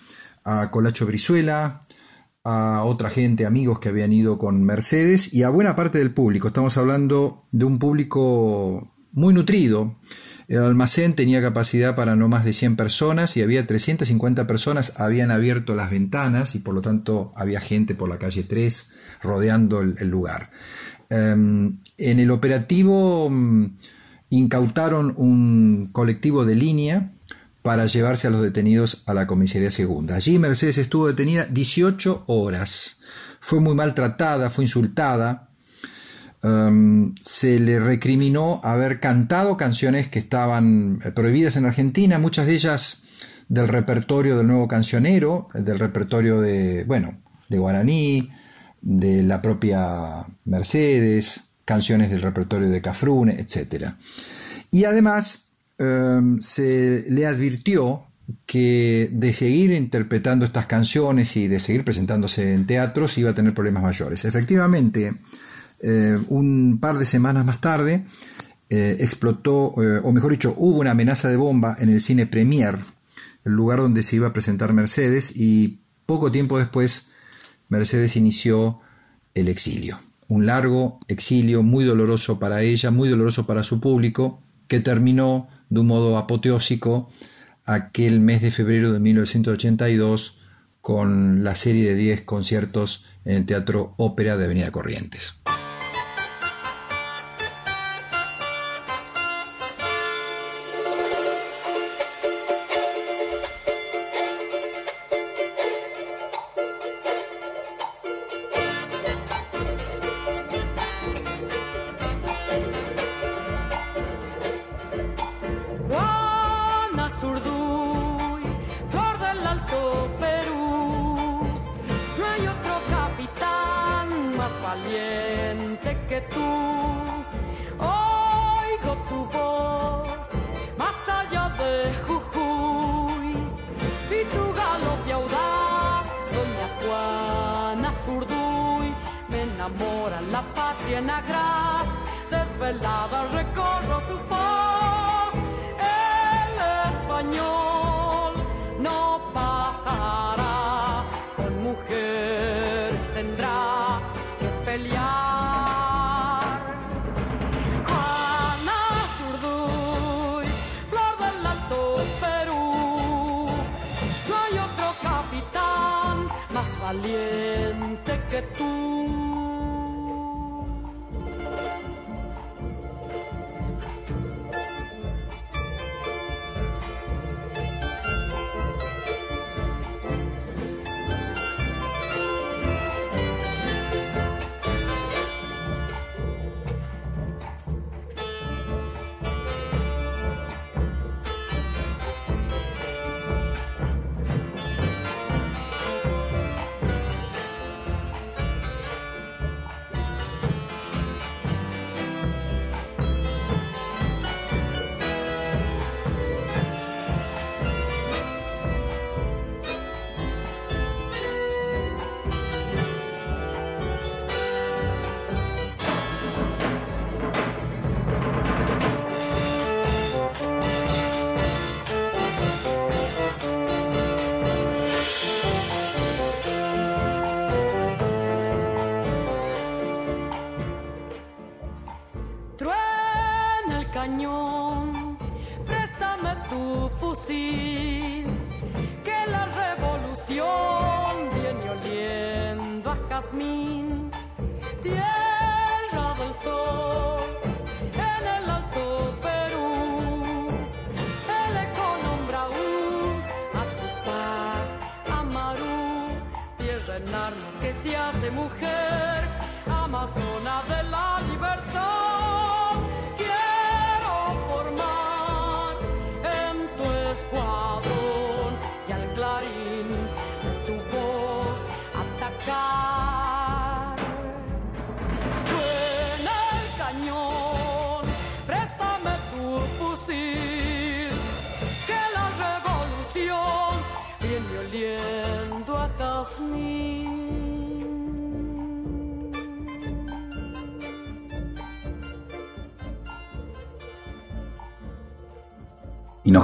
S4: a Colacho Brizuela, a otra gente, amigos que habían ido con Mercedes y a buena parte del público. Estamos hablando de un público muy nutrido. El almacén tenía capacidad para no más de 100 personas y había 350 personas, habían abierto las ventanas y por lo tanto había gente por la calle 3 rodeando el lugar. Um, en el operativo um, incautaron un colectivo de línea para llevarse a los detenidos a la comisaría segunda. Allí Mercedes estuvo detenida 18 horas. Fue muy maltratada, fue insultada. Um, se le recriminó haber cantado canciones que estaban prohibidas en Argentina, muchas de ellas del repertorio del nuevo cancionero, del repertorio de, bueno, de Guaraní, de la propia Mercedes, canciones del repertorio de Cafrune, etc. Y además um, se le advirtió que de seguir interpretando estas canciones y de seguir presentándose en teatros iba a tener problemas mayores. Efectivamente, eh, un par de semanas más tarde eh, explotó, eh, o mejor dicho, hubo una amenaza de bomba en el cine Premier, el lugar donde se iba a presentar Mercedes, y poco tiempo después Mercedes inició el exilio. Un largo exilio muy doloroso para ella, muy doloroso para su público, que terminó de un modo apoteósico aquel mes de febrero de 1982 con la serie de 10 conciertos en el Teatro Ópera de Avenida Corrientes.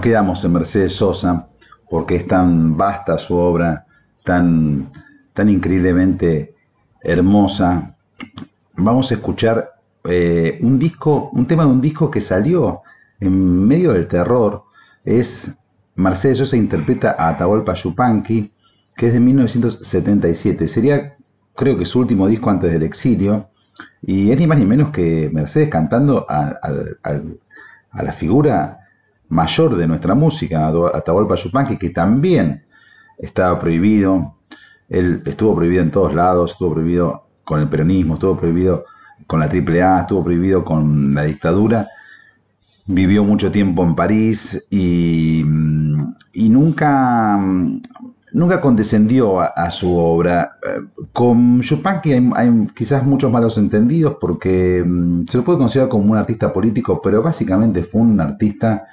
S2: Quedamos en Mercedes Sosa porque es tan vasta su obra, tan, tan increíblemente hermosa. Vamos a escuchar eh, un disco, un tema de un disco que salió en medio del terror. Es Mercedes Sosa interpreta a Atahualpa Yupanqui, que es de 1977. Sería, creo que su último disco antes del exilio. Y es ni más ni menos que Mercedes cantando a, la figura mayor de nuestra música, Atahualpa Yupanqui, que también estaba prohibido. Él estuvo prohibido en todos lados, estuvo prohibido con el peronismo, estuvo prohibido con la AAA, estuvo prohibido con la dictadura. Vivió mucho tiempo en París y, nunca, nunca condescendió a, su obra. Con Yupanqui hay, hay quizás muchos malos entendidos porque mm, se lo puede considerar como un artista político, pero básicamente fue un artista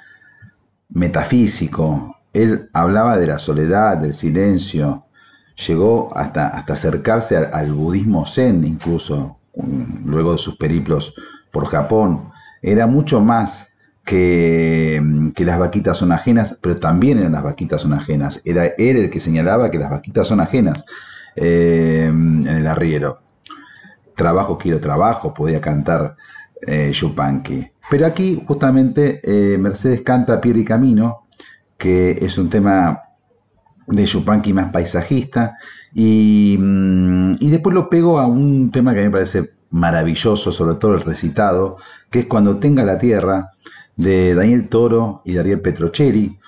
S2: metafísico. Él hablaba de la soledad, del silencio, llegó hasta, hasta acercarse al, budismo zen incluso, luego de sus periplos por Japón. Era mucho más que, que las vaquitas son ajenas, pero también eran las vaquitas son ajenas. Era él el que señalaba que las vaquitas son ajenas eh, en el arriero. Trabajo quiero trabajo, podía cantar eh, Yupanqui. Pero aquí justamente eh, Mercedes canta Piedra y Camino, que es un tema de Yupanqui más paisajista, y, mm, y después lo pego a un tema que a mí me parece maravilloso, sobre todo el recitado, que es Cuando tenga la tierra, de Daniel Toro y Dariel Petrocheri,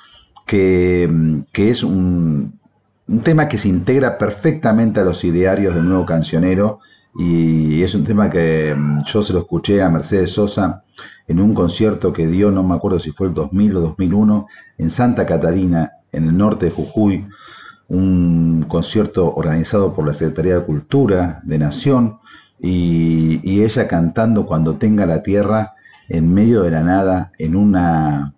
S2: que, mm, que es un, un tema que se integra perfectamente a los idearios del nuevo cancionero y es un tema que mm, yo se lo escuché a Mercedes Sosa en un concierto que dio, no me acuerdo si fue el 2000 o 2001, en Santa Catarina, en el norte de Jujuy, un concierto organizado por la Secretaría de Cultura de Nación
S14: y, y ella cantando cuando tenga la tierra en medio de la nada, en, una,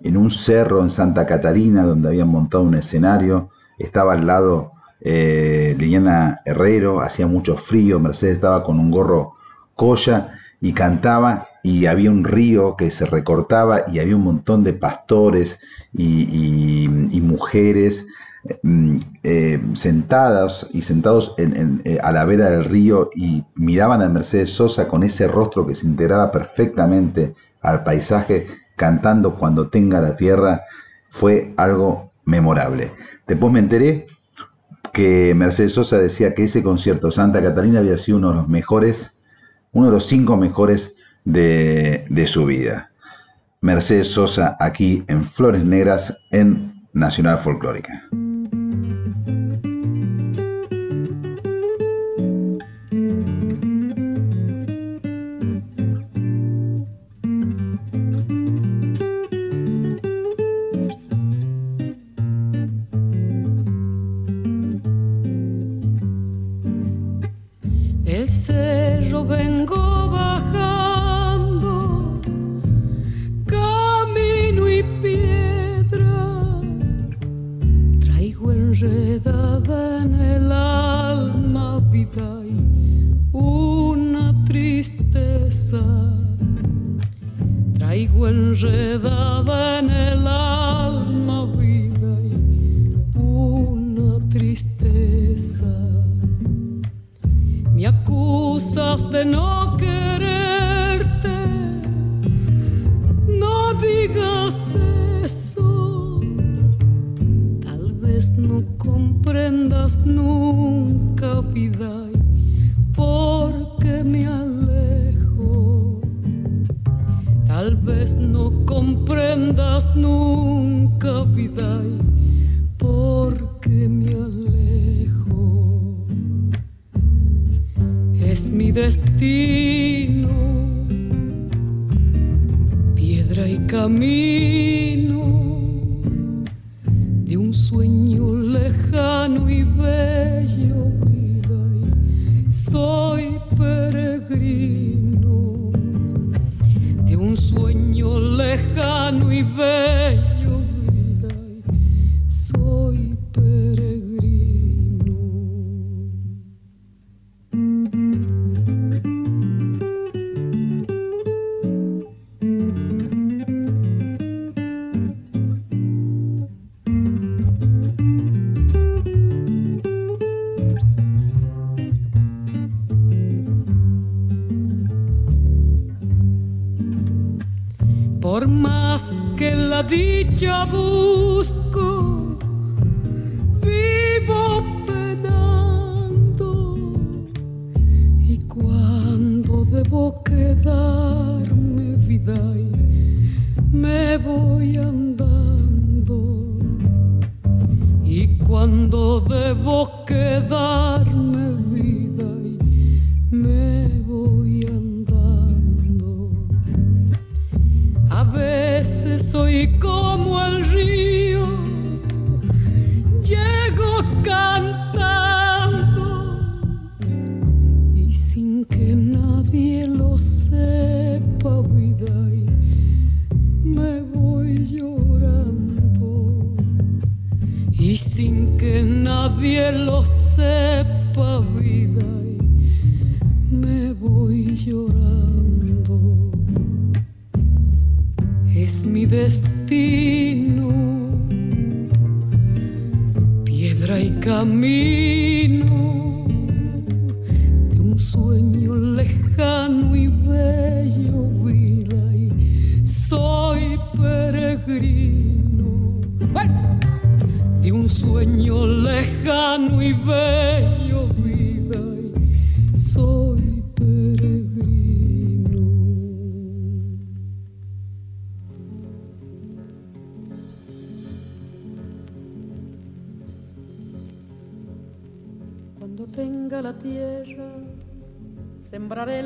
S14: en un cerro en Santa Catarina donde habían montado un escenario, estaba al lado eh, Liliana Herrero, hacía mucho frío, Mercedes estaba con un gorro colla y cantaba y había un río que se recortaba y había un montón de pastores y, mujeres mm, eh, sentadas y sentados en- en, eh, a la vera del río y miraban a Mercedes Sosa con ese rostro que se integraba perfectamente al paisaje cantando cuando tenga la tierra fue algo memorable. Después me enteré que Mercedes Sosa decía que ese concierto Santa Catalina había sido uno de los mejores, uno de los cinco mejores de, de su vida. Mercedes Sosa aquí en Flores Negras en Nacional Folclórica.
S15: Sin que nadie lo sepa, vida, y me voy llorando. Es mi destino, piedra y camino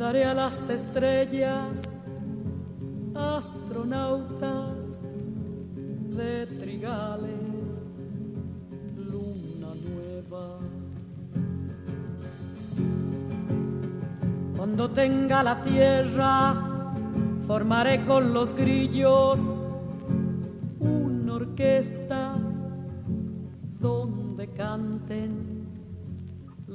S14: Daré a las estrellas astronautas de trigales, luna nueva. Cuando tenga la tierra, formaré con los grillos una orquesta donde canten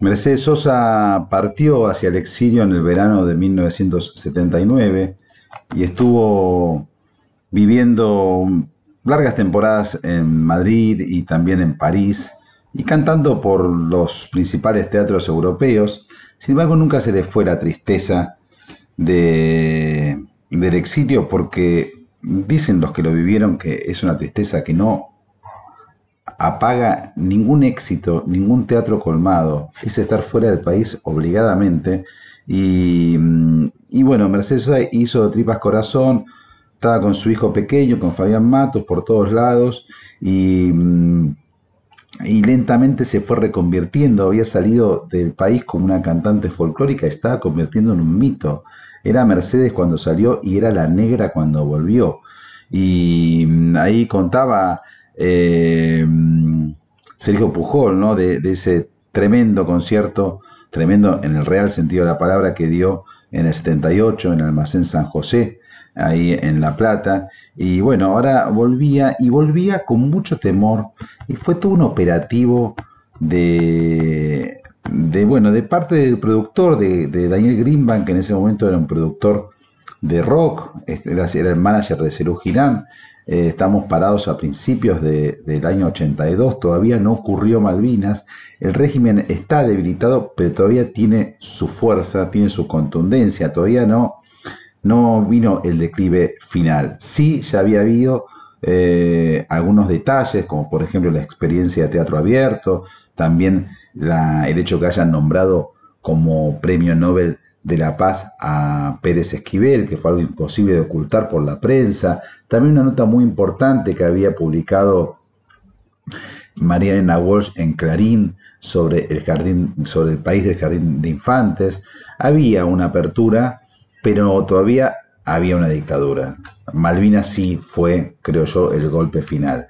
S2: Mercedes Sosa partió hacia el exilio en el verano de 1979 y estuvo viviendo largas temporadas en Madrid y también en París y cantando por los principales teatros europeos. Sin embargo, nunca se le fue la tristeza de- del exilio porque dicen los que lo vivieron que es una tristeza que no apaga ningún éxito, ningún teatro colmado, es estar fuera del país obligadamente. Y, mm, y bueno, Mercedes hizo Tripas Corazón, estaba con su hijo pequeño, con Fabián Matos por todos lados, y, mm, y lentamente se fue reconvirtiendo, había salido del país como una cantante folclórica, estaba convirtiendo en un mito. Era Mercedes cuando salió y era la negra cuando volvió. Y mm, ahí contaba eh, Sergio Pujol, ¿no? De, ese tremendo concierto, tremendo en el real sentido de la palabra, que dio en el 78 en el Almacén San José, ahí en La Plata. Y bueno, ahora volvía y volvía con mucho temor y fue todo un operativo de, de bueno, de parte del productor, de, de Daniel Greenbank, que en ese momento era un productor de rock, este, era el manager de Cerú Girán. Eh, estamos parados a principios de- del año 82, todavía no ocurrió Malvinas. El régimen está debilitado, pero todavía tiene su fuerza, tiene su contundencia, todavía no, no vino el declive final. Sí, ya había habido eh, algunos detalles, como por ejemplo la experiencia de teatro abierto, también el hecho que hayan nombrado como premio Nobel de la Paz a Pérez Esquivel, que fue algo imposible de ocultar por la prensa. También una nota muy importante que había publicado María Walsh en Clarín sobre el jardín, sobre el país del jardín de infantes. Había una apertura, pero todavía había una dictadura. Malvinas sí fue, creo yo, el golpe final.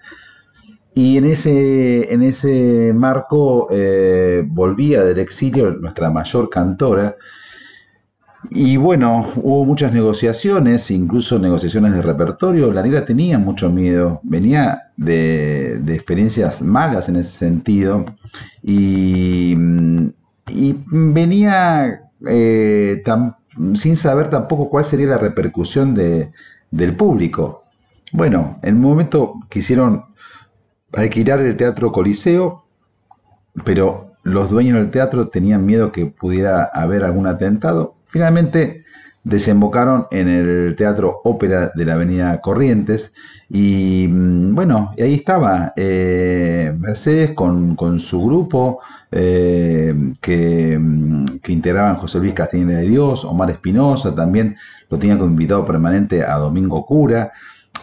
S2: Y en ese, en ese marco eh, volvía del exilio nuestra mayor cantora. Y bueno, hubo muchas negociaciones, incluso negociaciones de repertorio. La negra tenía mucho miedo, venía de, experiencias malas en ese sentido. Y, y venía eh, sin saber tampoco cuál sería la repercusión de- del público. Bueno, en un momento quisieron alquilar el Teatro Coliseo, pero los dueños del teatro tenían miedo que pudiera haber algún atentado. Finalmente desembocaron en el Teatro Ópera de la Avenida Corrientes y mm, bueno, ahí estaba eh, Mercedes con, con su grupo eh, que, mm, que integraban José Luis Castañeda de Dios, Omar Espinosa, también lo tenía como invitado permanente a Domingo Cura.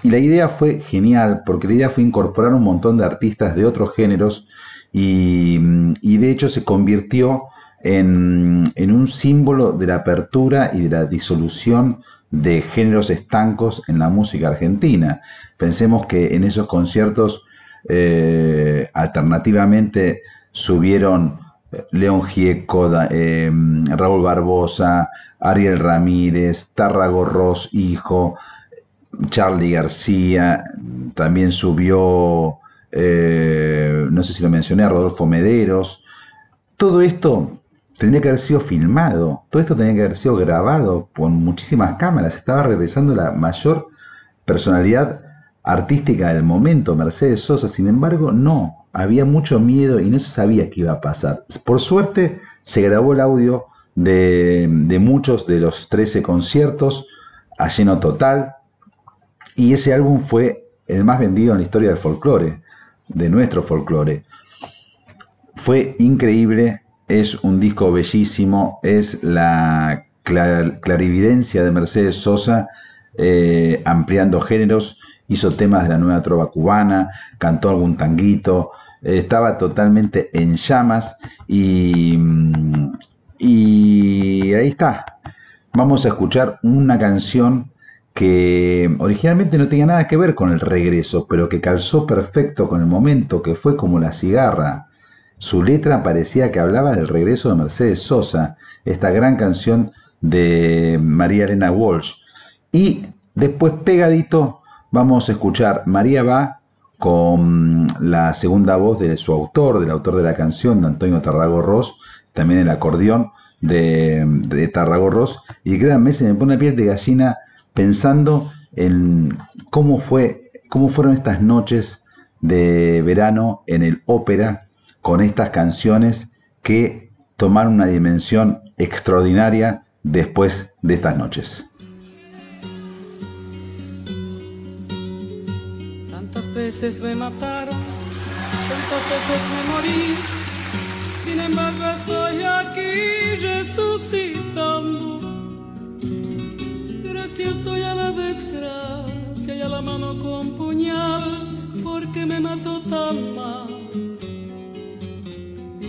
S2: Y la idea fue genial, porque la idea fue incorporar un montón de artistas de otros géneros y, y de hecho se convirtió en, un símbolo de la apertura y de la disolución de géneros estancos en la música argentina. Pensemos que en esos conciertos eh, alternativamente subieron eh, León Gieco, eh, Raúl Barbosa, Ariel Ramírez, Tárrago Ross, hijo, Charlie García, también subió, eh, no sé si lo mencioné, Rodolfo Mederos. Todo esto tendría que haber sido filmado, todo esto tenía que haber sido grabado con muchísimas cámaras. Estaba regresando la mayor personalidad artística del momento, Mercedes Sosa. Sin embargo, no, había mucho miedo y no se sabía qué iba a pasar. Por suerte, se grabó el audio de, de muchos de los 13 conciertos a lleno total. Y ese álbum fue el más vendido en la historia del folclore, de nuestro folclore. Fue increíble, es un disco bellísimo, es la cla- clarividencia de Mercedes Sosa eh, ampliando géneros, hizo temas de la nueva trova cubana, cantó algún tanguito, estaba totalmente en llamas y, mm, y ahí está. Vamos a escuchar una canción que originalmente no tenía nada que ver con el regreso, pero que calzó perfecto con el momento, que fue como la cigarra. Su letra parecía que hablaba del regreso de Mercedes Sosa, esta gran canción de María Elena Walsh. Y después pegadito vamos a escuchar María va con la segunda voz de su autor, del autor de la canción, de Antonio Tarrago Ross, también el acordeón de, de Tarrago Ross. Y créanme, se me pone la piel de gallina pensando en cómo, fue, cómo fueron estas noches de verano en el ópera con estas canciones que tomaron una dimensión extraordinaria después de estas noches.
S16: Tantas veces me mataron, tantas veces me morí. Sin embargo estoy aquí resucitando. Gracias estoy a la desgracia y a la mano con puñal, porque me mató tan mal.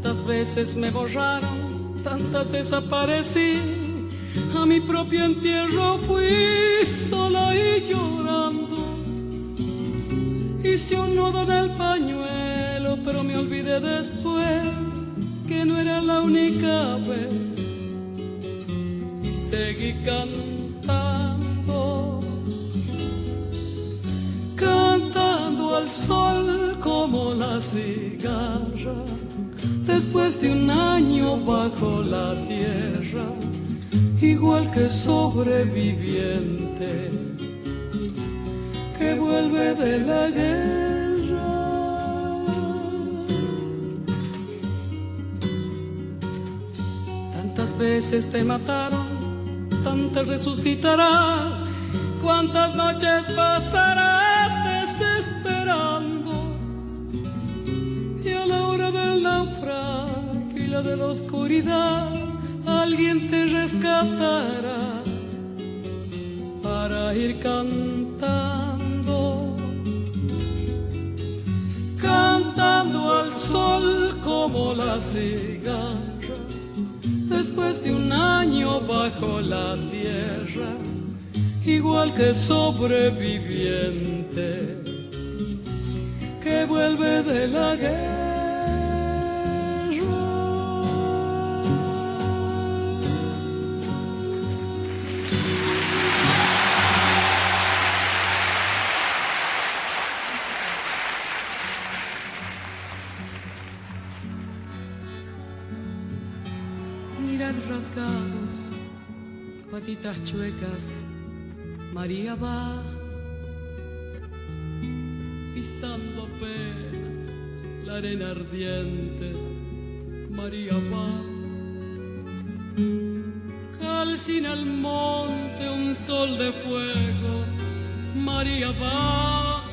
S16: Tantas veces me borraron, tantas desaparecí,
S14: A mi propio entierro fui sola y llorando. Hice un nudo en el pañuelo, pero me olvidé después que no era la única vez. Y seguí cantando, cantando al sol como la cigarra. Después de un año bajo la tierra, igual que sobreviviente que vuelve de la guerra. Tantas veces te mataron, tantas resucitarás, cuántas noches pasarás de la oscuridad, alguien te rescatará para ir cantando, cantando al sol como la cigarra, después de un año bajo la tierra, igual que sobreviviente que vuelve de la guerra. Patitas chuecas, María va pisando apenas la arena ardiente, María va calcina al monte un sol de fuego, María va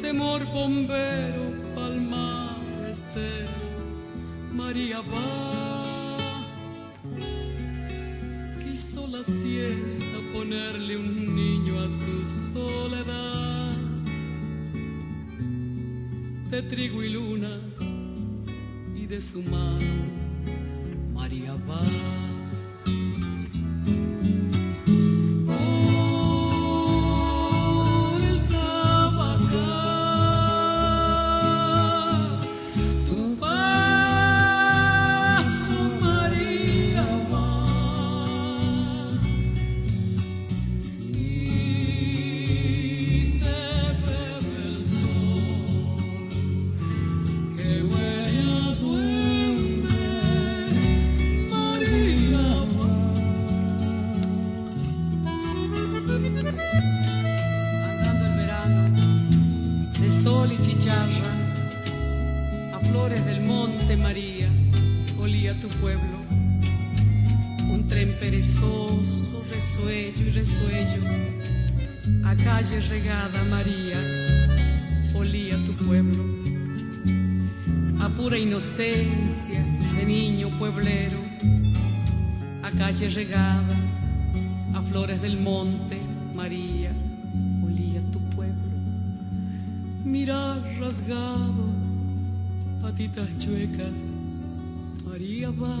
S14: temor bombero, palmar estero. María va. La siesta ponerle un niño a su soledad. De trigo y luna y de su mano, María va. Patitas chuecas, María va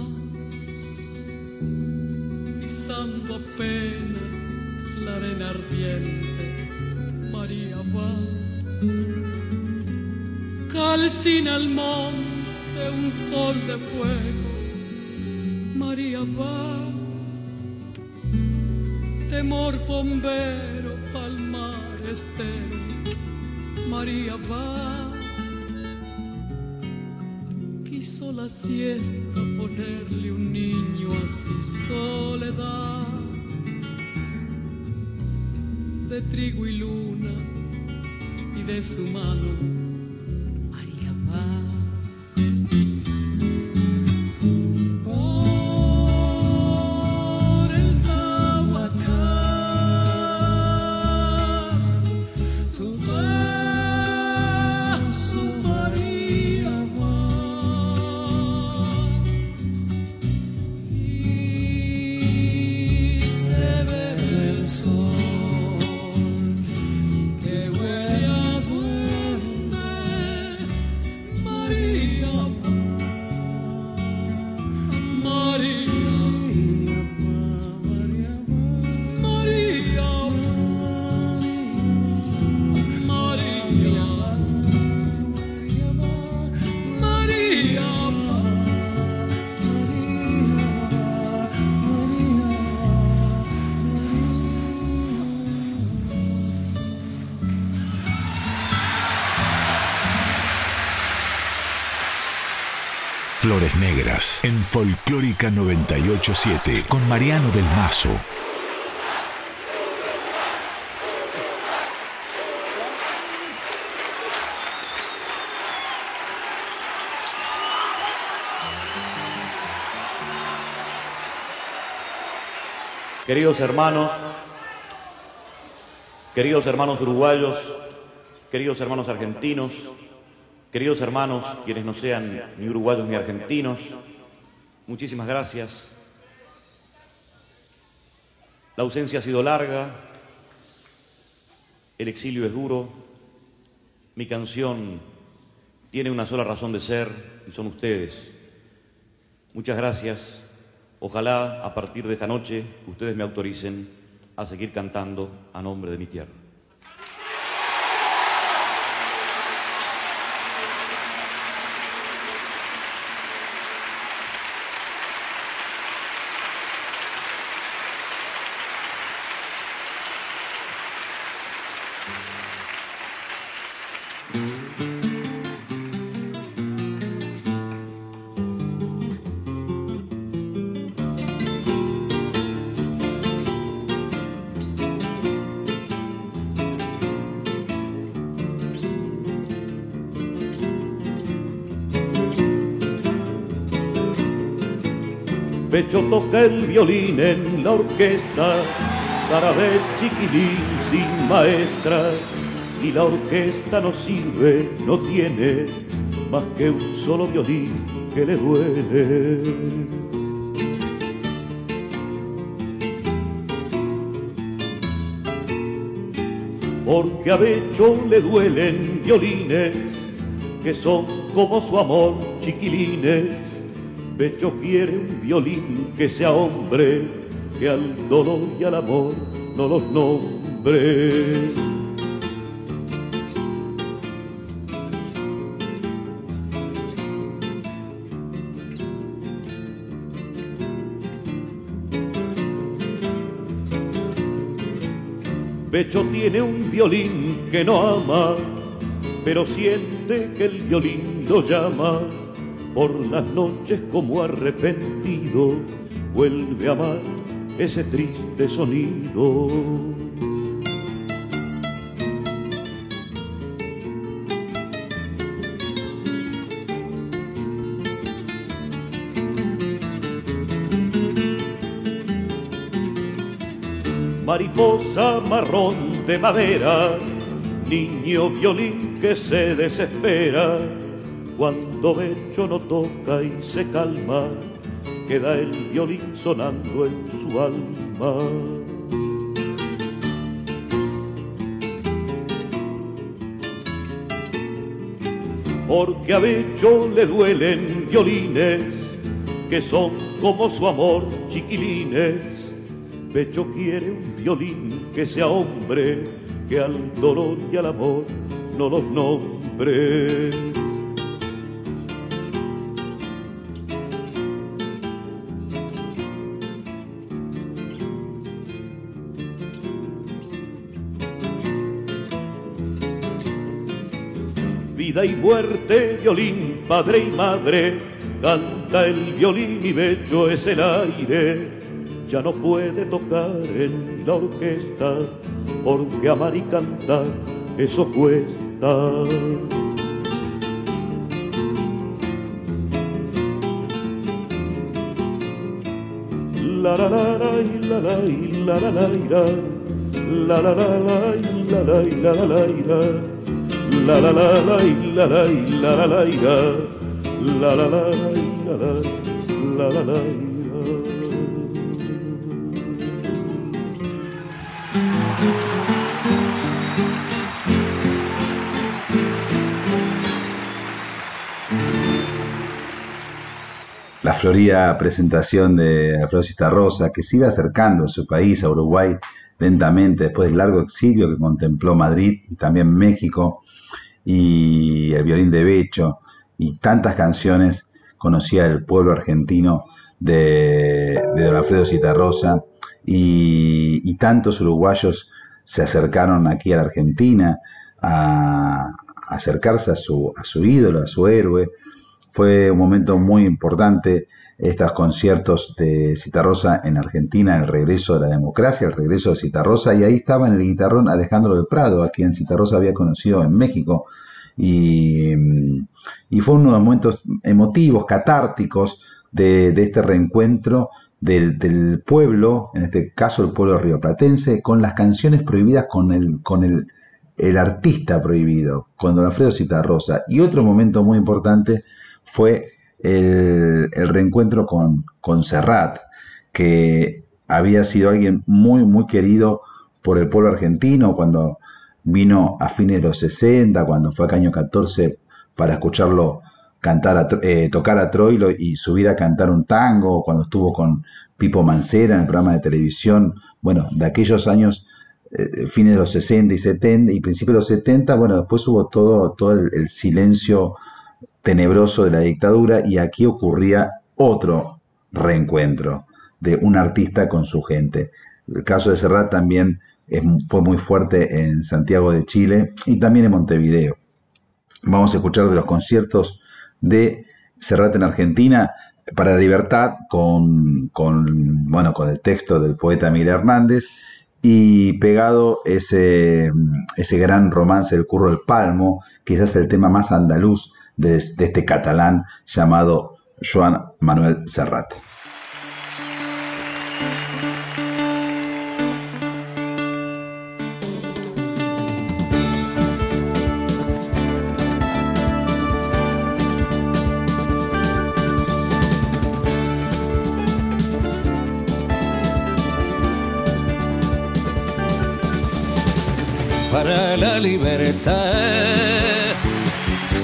S14: pisando apenas la arena ardiente, María va calcina al monte un sol de fuego, María va temor bombero, palmar estero, María va. Quiso la siesta ponerle un niño a su soledad. De trigo y luna y de su mano,
S7: Folclórica 987 con Mariano del Mazo.
S17: Queridos hermanos, queridos hermanos uruguayos, queridos hermanos argentinos, queridos hermanos quienes no sean ni uruguayos ni argentinos, muchísimas gracias. La ausencia ha sido larga, el exilio es duro, mi canción tiene una sola razón de ser y son ustedes. Muchas gracias. Ojalá a partir de esta noche ustedes me autoricen a seguir cantando a nombre de mi tierra. Toca el violín en la orquesta, cara de chiquilín sin maestra, y la orquesta no sirve, no tiene más que un solo violín que le duele. Porque a Becho le duelen violines que son como su amor chiquilines Pecho quiere un violín que sea hombre, que al dolor y al amor no los nombre. Pecho tiene un violín que no ama, pero siente que el violín lo llama por las noches como arrepentido, vuelve a amar ese triste sonido. Mariposa marrón de madera, niño violín que se desespera cuando Becho no toca y se calma, queda el violín sonando en su alma. Porque a Becho le duelen violines, que son como su amor chiquilines. Becho quiere un violín que sea hombre, que al dolor y al amor no los nombre. Y muerte, violín, padre y madre, canta el violín y bello es el aire. Ya no puede tocar en la orquesta, porque amar y cantar, eso cuesta. La la la la la la la la la la la la la la la la la la la la la la la la la la la la la la la la la la la
S2: florida presentación de Afrodita Rosa, que se iba acercando a su país, a Uruguay, lentamente después del largo exilio que contempló Madrid y también México, y el violín de Becho, y tantas canciones conocía el pueblo argentino de, de Don Alfredo Citarrosa, y, tantos uruguayos se acercaron aquí a la Argentina a, a acercarse a su, a su ídolo, a su héroe, Fue un momento muy importante estos conciertos de Citarrosa en Argentina, el regreso de la democracia, el regreso de Citarrosa, y ahí estaba en el guitarrón Alejandro de Prado, a quien Citarrosa había conocido en México, y, y fue uno de los momentos emotivos, catárticos de, de este reencuentro del, del, pueblo, en este caso el pueblo rioplatense, con las canciones prohibidas, con el, con el, el artista prohibido, con don Alfredo Citarrosa. Y otro momento muy importante fue el, reencuentro con, con Serrat, que había sido alguien muy, muy querido por el pueblo argentino cuando vino a fines de los 60, cuando fue a Caño 14 para escucharlo cantar a, eh, tocar a Troilo y subir a cantar un tango, cuando estuvo con Pipo Mancera en el programa de televisión, bueno, de aquellos años, eh, fines de los 60 y 70 y principios de los 70, bueno, después hubo todo, todo el silencio tenebroso de la dictadura y aquí ocurría otro reencuentro de un artista con su gente. El caso de Serrat también fue muy fuerte en Santiago de Chile y también en Montevideo. Vamos a escuchar de los conciertos de Serrat en Argentina para la libertad con, bueno, con el texto del poeta Miguel Hernández y pegado ese, ese gran romance del Curro del Palmo, quizás el tema más andaluz de, este catalán llamado Joan Manuel Serrat.
S18: para la libertad.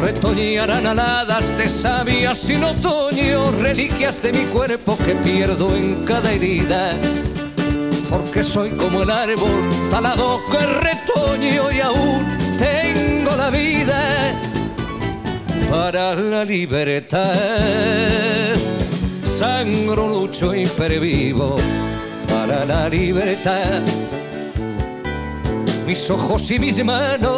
S18: Retoñarán aladas de savia sin otoño, reliquias de mi cuerpo que pierdo en cada herida. Porque soy como el árbol talado que retoño y aún tengo la vida para la libertad sangro, lucho y pervivo para la libertad. Mis ojos y mis manos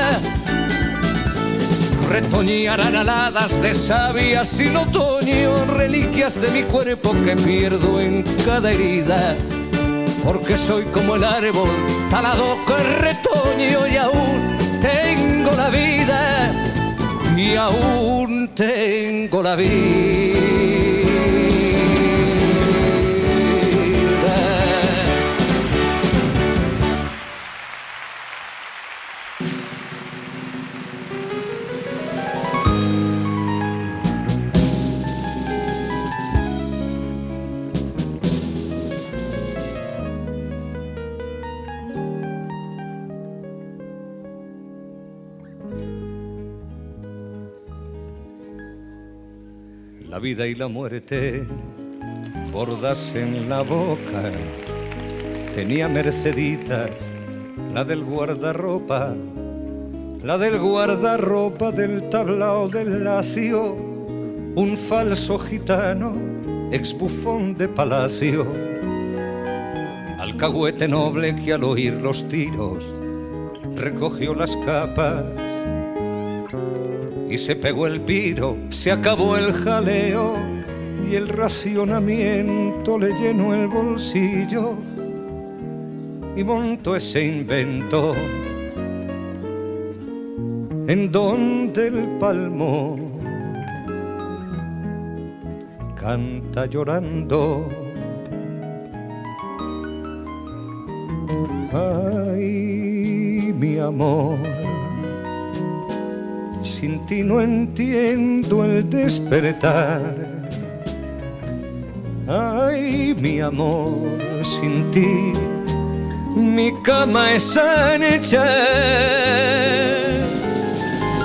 S18: Retoñarán aladas de savia sin otoño, reliquias de mi cuerpo que pierdo en cada herida. Porque soy como el árbol talado que retoño y aún tengo la vida, y aún tengo la vida. Vida y la muerte bordas en la boca. Tenía merceditas, la del guardarropa, la del guardarropa del tablao del lacio, un falso gitano ex bufón de palacio, alcahuete noble que al oír los tiros recogió las capas y se pegó el piro, se acabó el jaleo y el racionamiento le llenó el bolsillo y montó ese invento en donde el palmo canta llorando. Ay, mi amor, sin ti no entiendo el despertar. Ay, mi amor, sin ti mi cama es ancha.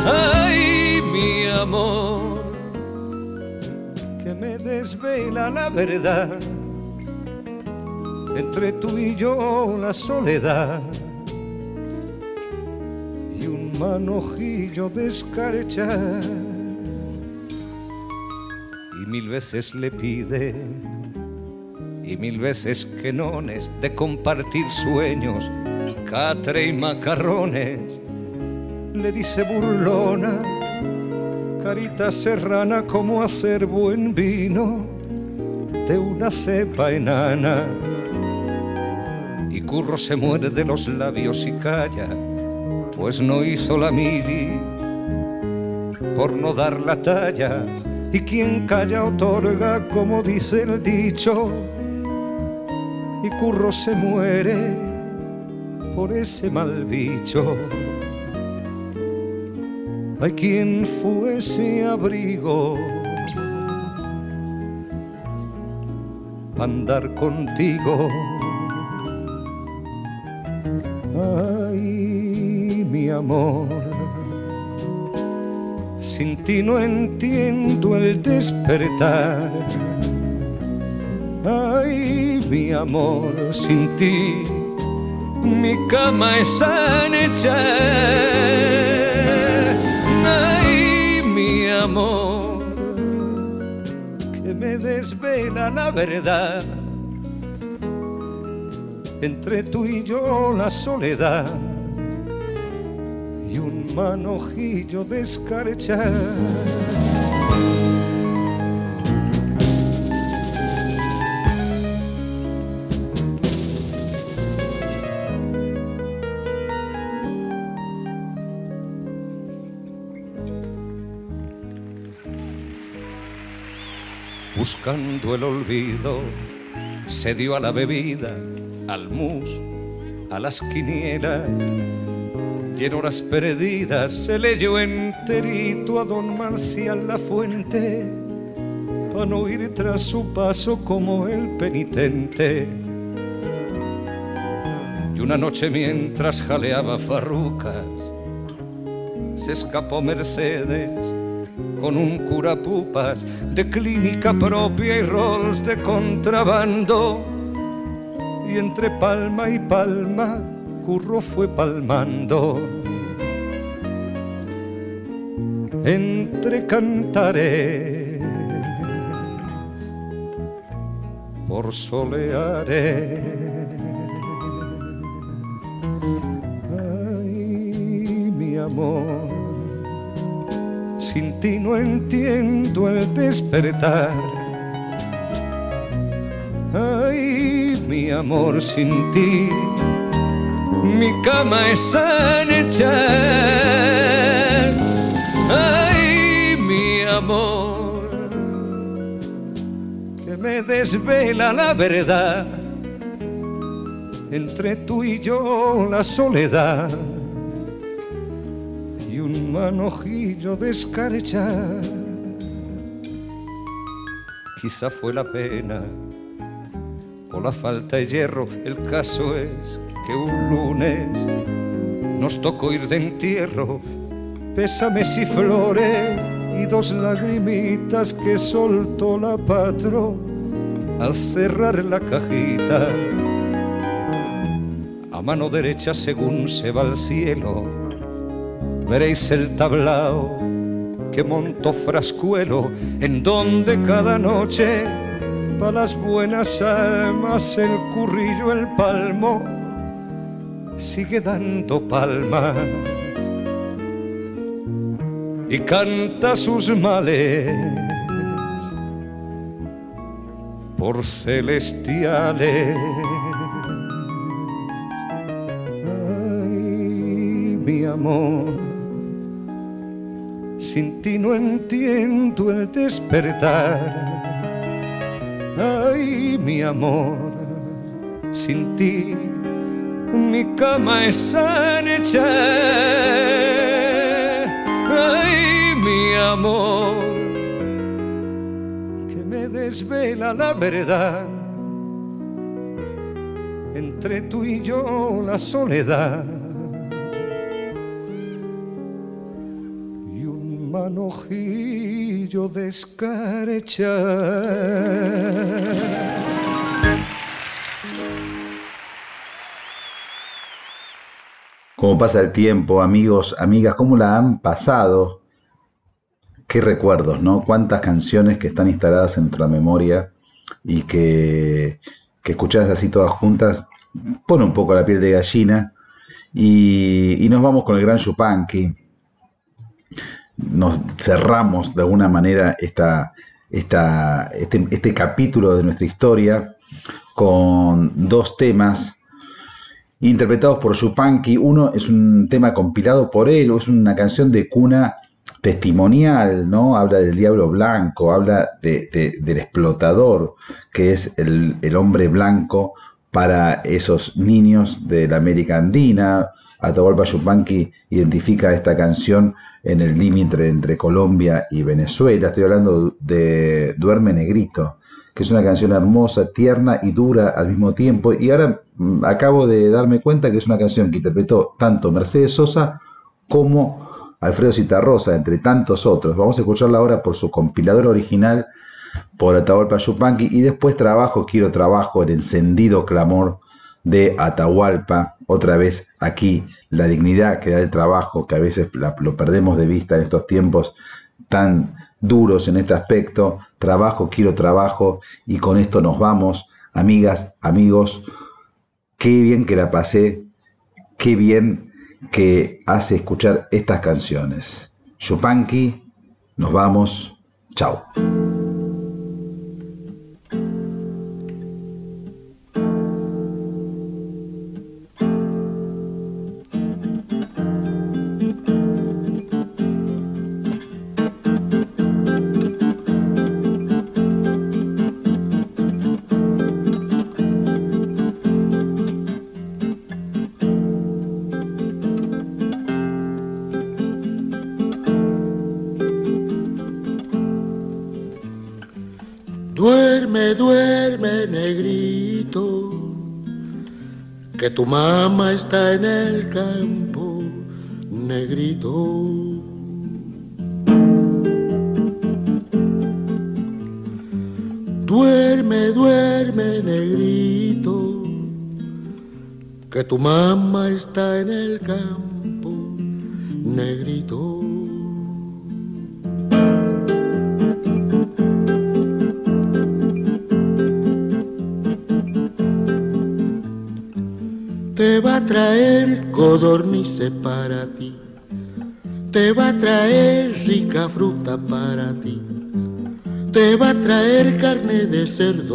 S18: Ay, mi amor, que me desvela la verdad. Entre tú y yo la soledad manojillo de. Y mil veces le pide y mil veces quenones de compartir sueños, catre y macarrones. Le dice burlona, carita serrana, como hacer buen vino de una cepa enana. Y Curro se muerde los labios y calla, pues no hizo la mili por no dar la talla. Y quien calla otorga, como dice el dicho, y Curro se muere por ese mal bicho. Hay quien fue ese abrigo para andar contigo. Sin ti no entiendo el despertar. Ay, mi amor, sin ti mi cama es ancha. Ay, mi amor, que me desvela la verdad. Entre tú y yo la soledad manojillo de escarcha. buscando el olvido, se dio a la bebida, al mus, a las quinielas. Y en horas perdidas se leyó enterito a don Marcial La Fuente, para no ir tras su paso como el penitente. Y una noche mientras jaleaba farrucas, se escapó Mercedes con un curapupas de clínica propia y rolls de contrabando. Y entre palma y palma, Curro fue palmando. Entre cantares, por soleares. Ay, mi amor sin ti no entiendo el despertar. Ay, mi amor, sin ti mi cama es ancha. Ay, mi amor, que me desvela la verdad. Entre tú y yo la soledad y un manojillo de. Quizá fue la pena o la falta de hierro. El caso es que un lunes nos tocó ir de entierro. Pésames y flores y dos lagrimitas que soltó la patro al cerrar la cajita. A mano derecha según se va al cielo veréis el tablao que montó Frascuelo, en donde cada noche para las buenas almas el currillo, el palmo, sigue dando palmas y canta sus males por celestiales. Ay, mi amor, sin ti no entiendo el despertar. Ay, mi amor, sin ti mi cama es hecha. Ay, mi amor, que me desvela la verdad. Entre tú y yo la soledad. Y un manojillo de.
S2: Cómo pasa el tiempo, amigos, amigas, cómo la han pasado. Qué recuerdos, ¿no? Cuántas canciones que están instaladas en nuestra memoria y que, que escuchadas así todas juntas pone un poco la piel de gallina. Y, nos vamos con el gran Yupanqui. Nos cerramos de alguna manera esta, esta, este, este capítulo de nuestra historia con dos temas interpretados por Yupanqui. Uno es un tema compilado por él, es una canción de cuna testimonial, ¿no? Habla del diablo blanco, habla de- de- del explotador, que es el, el hombre blanco para esos niños de la América Andina. Atahualpa Yupanqui identifica esta canción en el límite entre Colombia y Venezuela. Estoy hablando de Duerme Negrito, que es una canción hermosa, tierna y dura al mismo tiempo. Y ahora acabo de darme cuenta que es una canción que interpretó tanto Mercedes Sosa como Alfredo Citarrosa, entre tantos otros. Vamos a escucharla ahora por su compilador original, por Atahualpa Yupanqui, y después trabajo, quiero trabajo, el encendido clamor de Atahualpa. Otra vez aquí, la dignidad que da el trabajo, que a veces lo perdemos de vista en estos tiempos tan duros en este aspecto. Trabajo, quiero trabajo, y con esto nos vamos. Amigas, amigos, qué bien que la pasé, qué bien que hace escuchar estas canciones. Yupanqui, nos vamos, chao.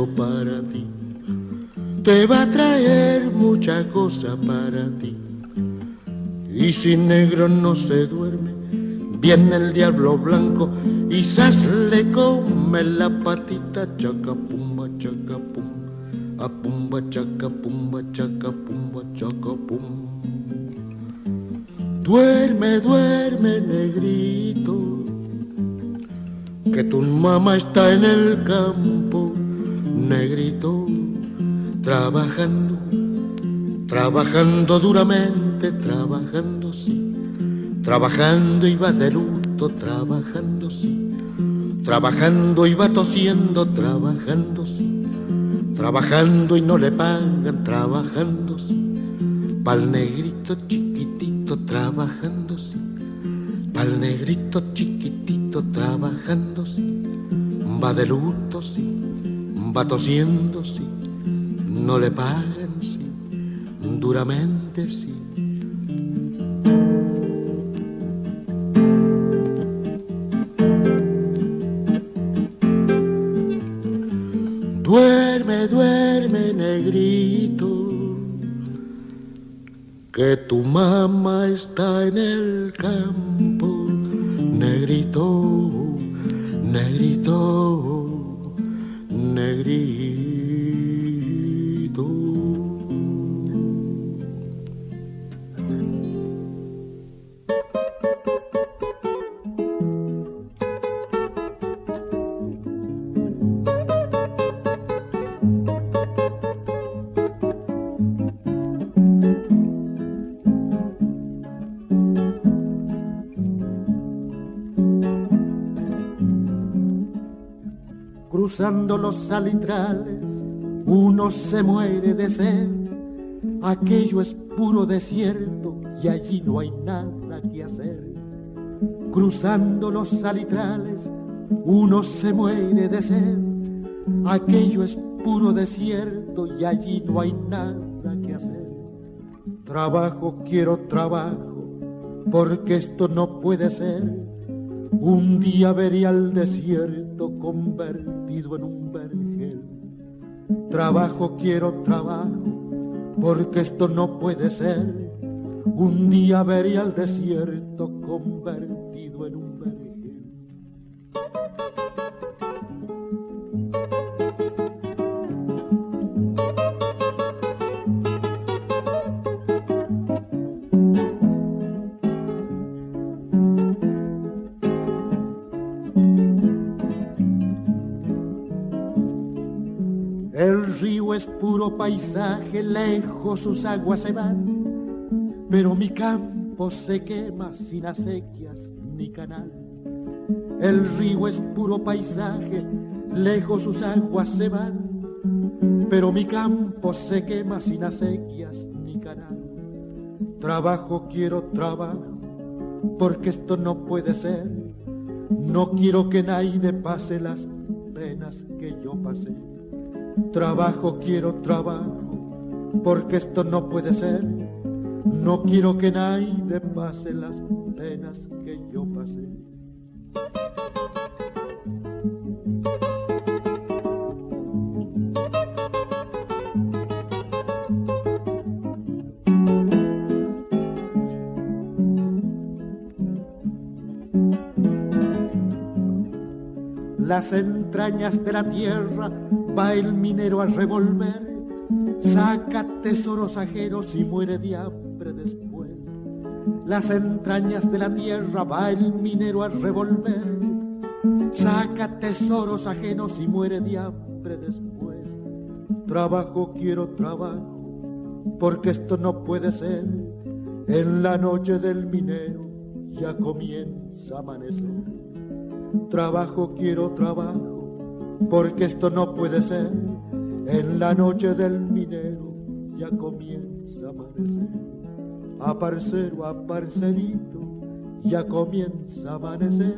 S19: Para ti, te va a traer mucha cosa para ti. Y si negro no se duerme, viene el diablo blanco y sas le come la patita chaca pumba chaca pum, a pumba chaca pumba chaca pumba chaca pum. Duerme, duerme, negrito, que tu mamá está en el campo, trabajando, trabajando duramente, trabajando sí, trabajando y va de luto, trabajando sí, trabajando y va tosiendo, trabajando sí, trabajando y no le pagan, trabajando sí, pa'l negrito chiquitito, trabajando sí, pa'l negrito chiquitito, trabajando sí, va de luto sí,
S20: va tosiendo, sí, no le pagan, sí, duramente, sí. Duerme, duerme, negrito, que tu mamá está en el campo, negrito, negrito, negrito. Cruzando los salitrales, uno se muere de sed. Aquello es puro desierto y allí no hay nada que hacer. Cruzando los salitrales, uno se muere de sed. Aquello es puro desierto y allí no hay nada que hacer. Trabajo, quiero trabajo, porque esto no puede ser. Un día veré al desierto convertido en un vergel. Trabajo, quiero trabajo, porque esto no puede ser. Un día veré al desierto convertido en un paisaje, lejos sus aguas se van, pero mi campo se quema sin acequias ni canal. El río es puro paisaje, lejos sus aguas se van, pero mi campo se quema sin acequias ni canal. Trabajo, quiero trabajo, porque esto no puede ser. No quiero que nadie pase las penas que yo pasé. Trabajo, quiero trabajo, porque esto no puede ser. No quiero que nadie pase las penas que yo pasé. Las entrañas de la tierra va el minero a revolver, saca tesoros ajenos y muere de hambre después. Las entrañas de la tierra va el minero a revolver, saca tesoros ajenos y muere de hambre después. Trabajo, quiero trabajo, porque esto no puede ser. En la noche del minero ya comienza a amanecer. Trabajo, quiero trabajo, porque esto no puede ser. En la noche del minero ya comienza a amanecer. A parcero, a parcerito, ya comienza a amanecer.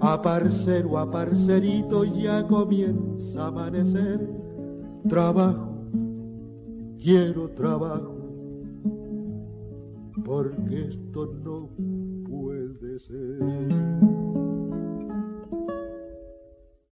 S20: A parcero, a parcerito, ya comienza a amanecer. Trabajo, quiero trabajo, porque esto no puede ser.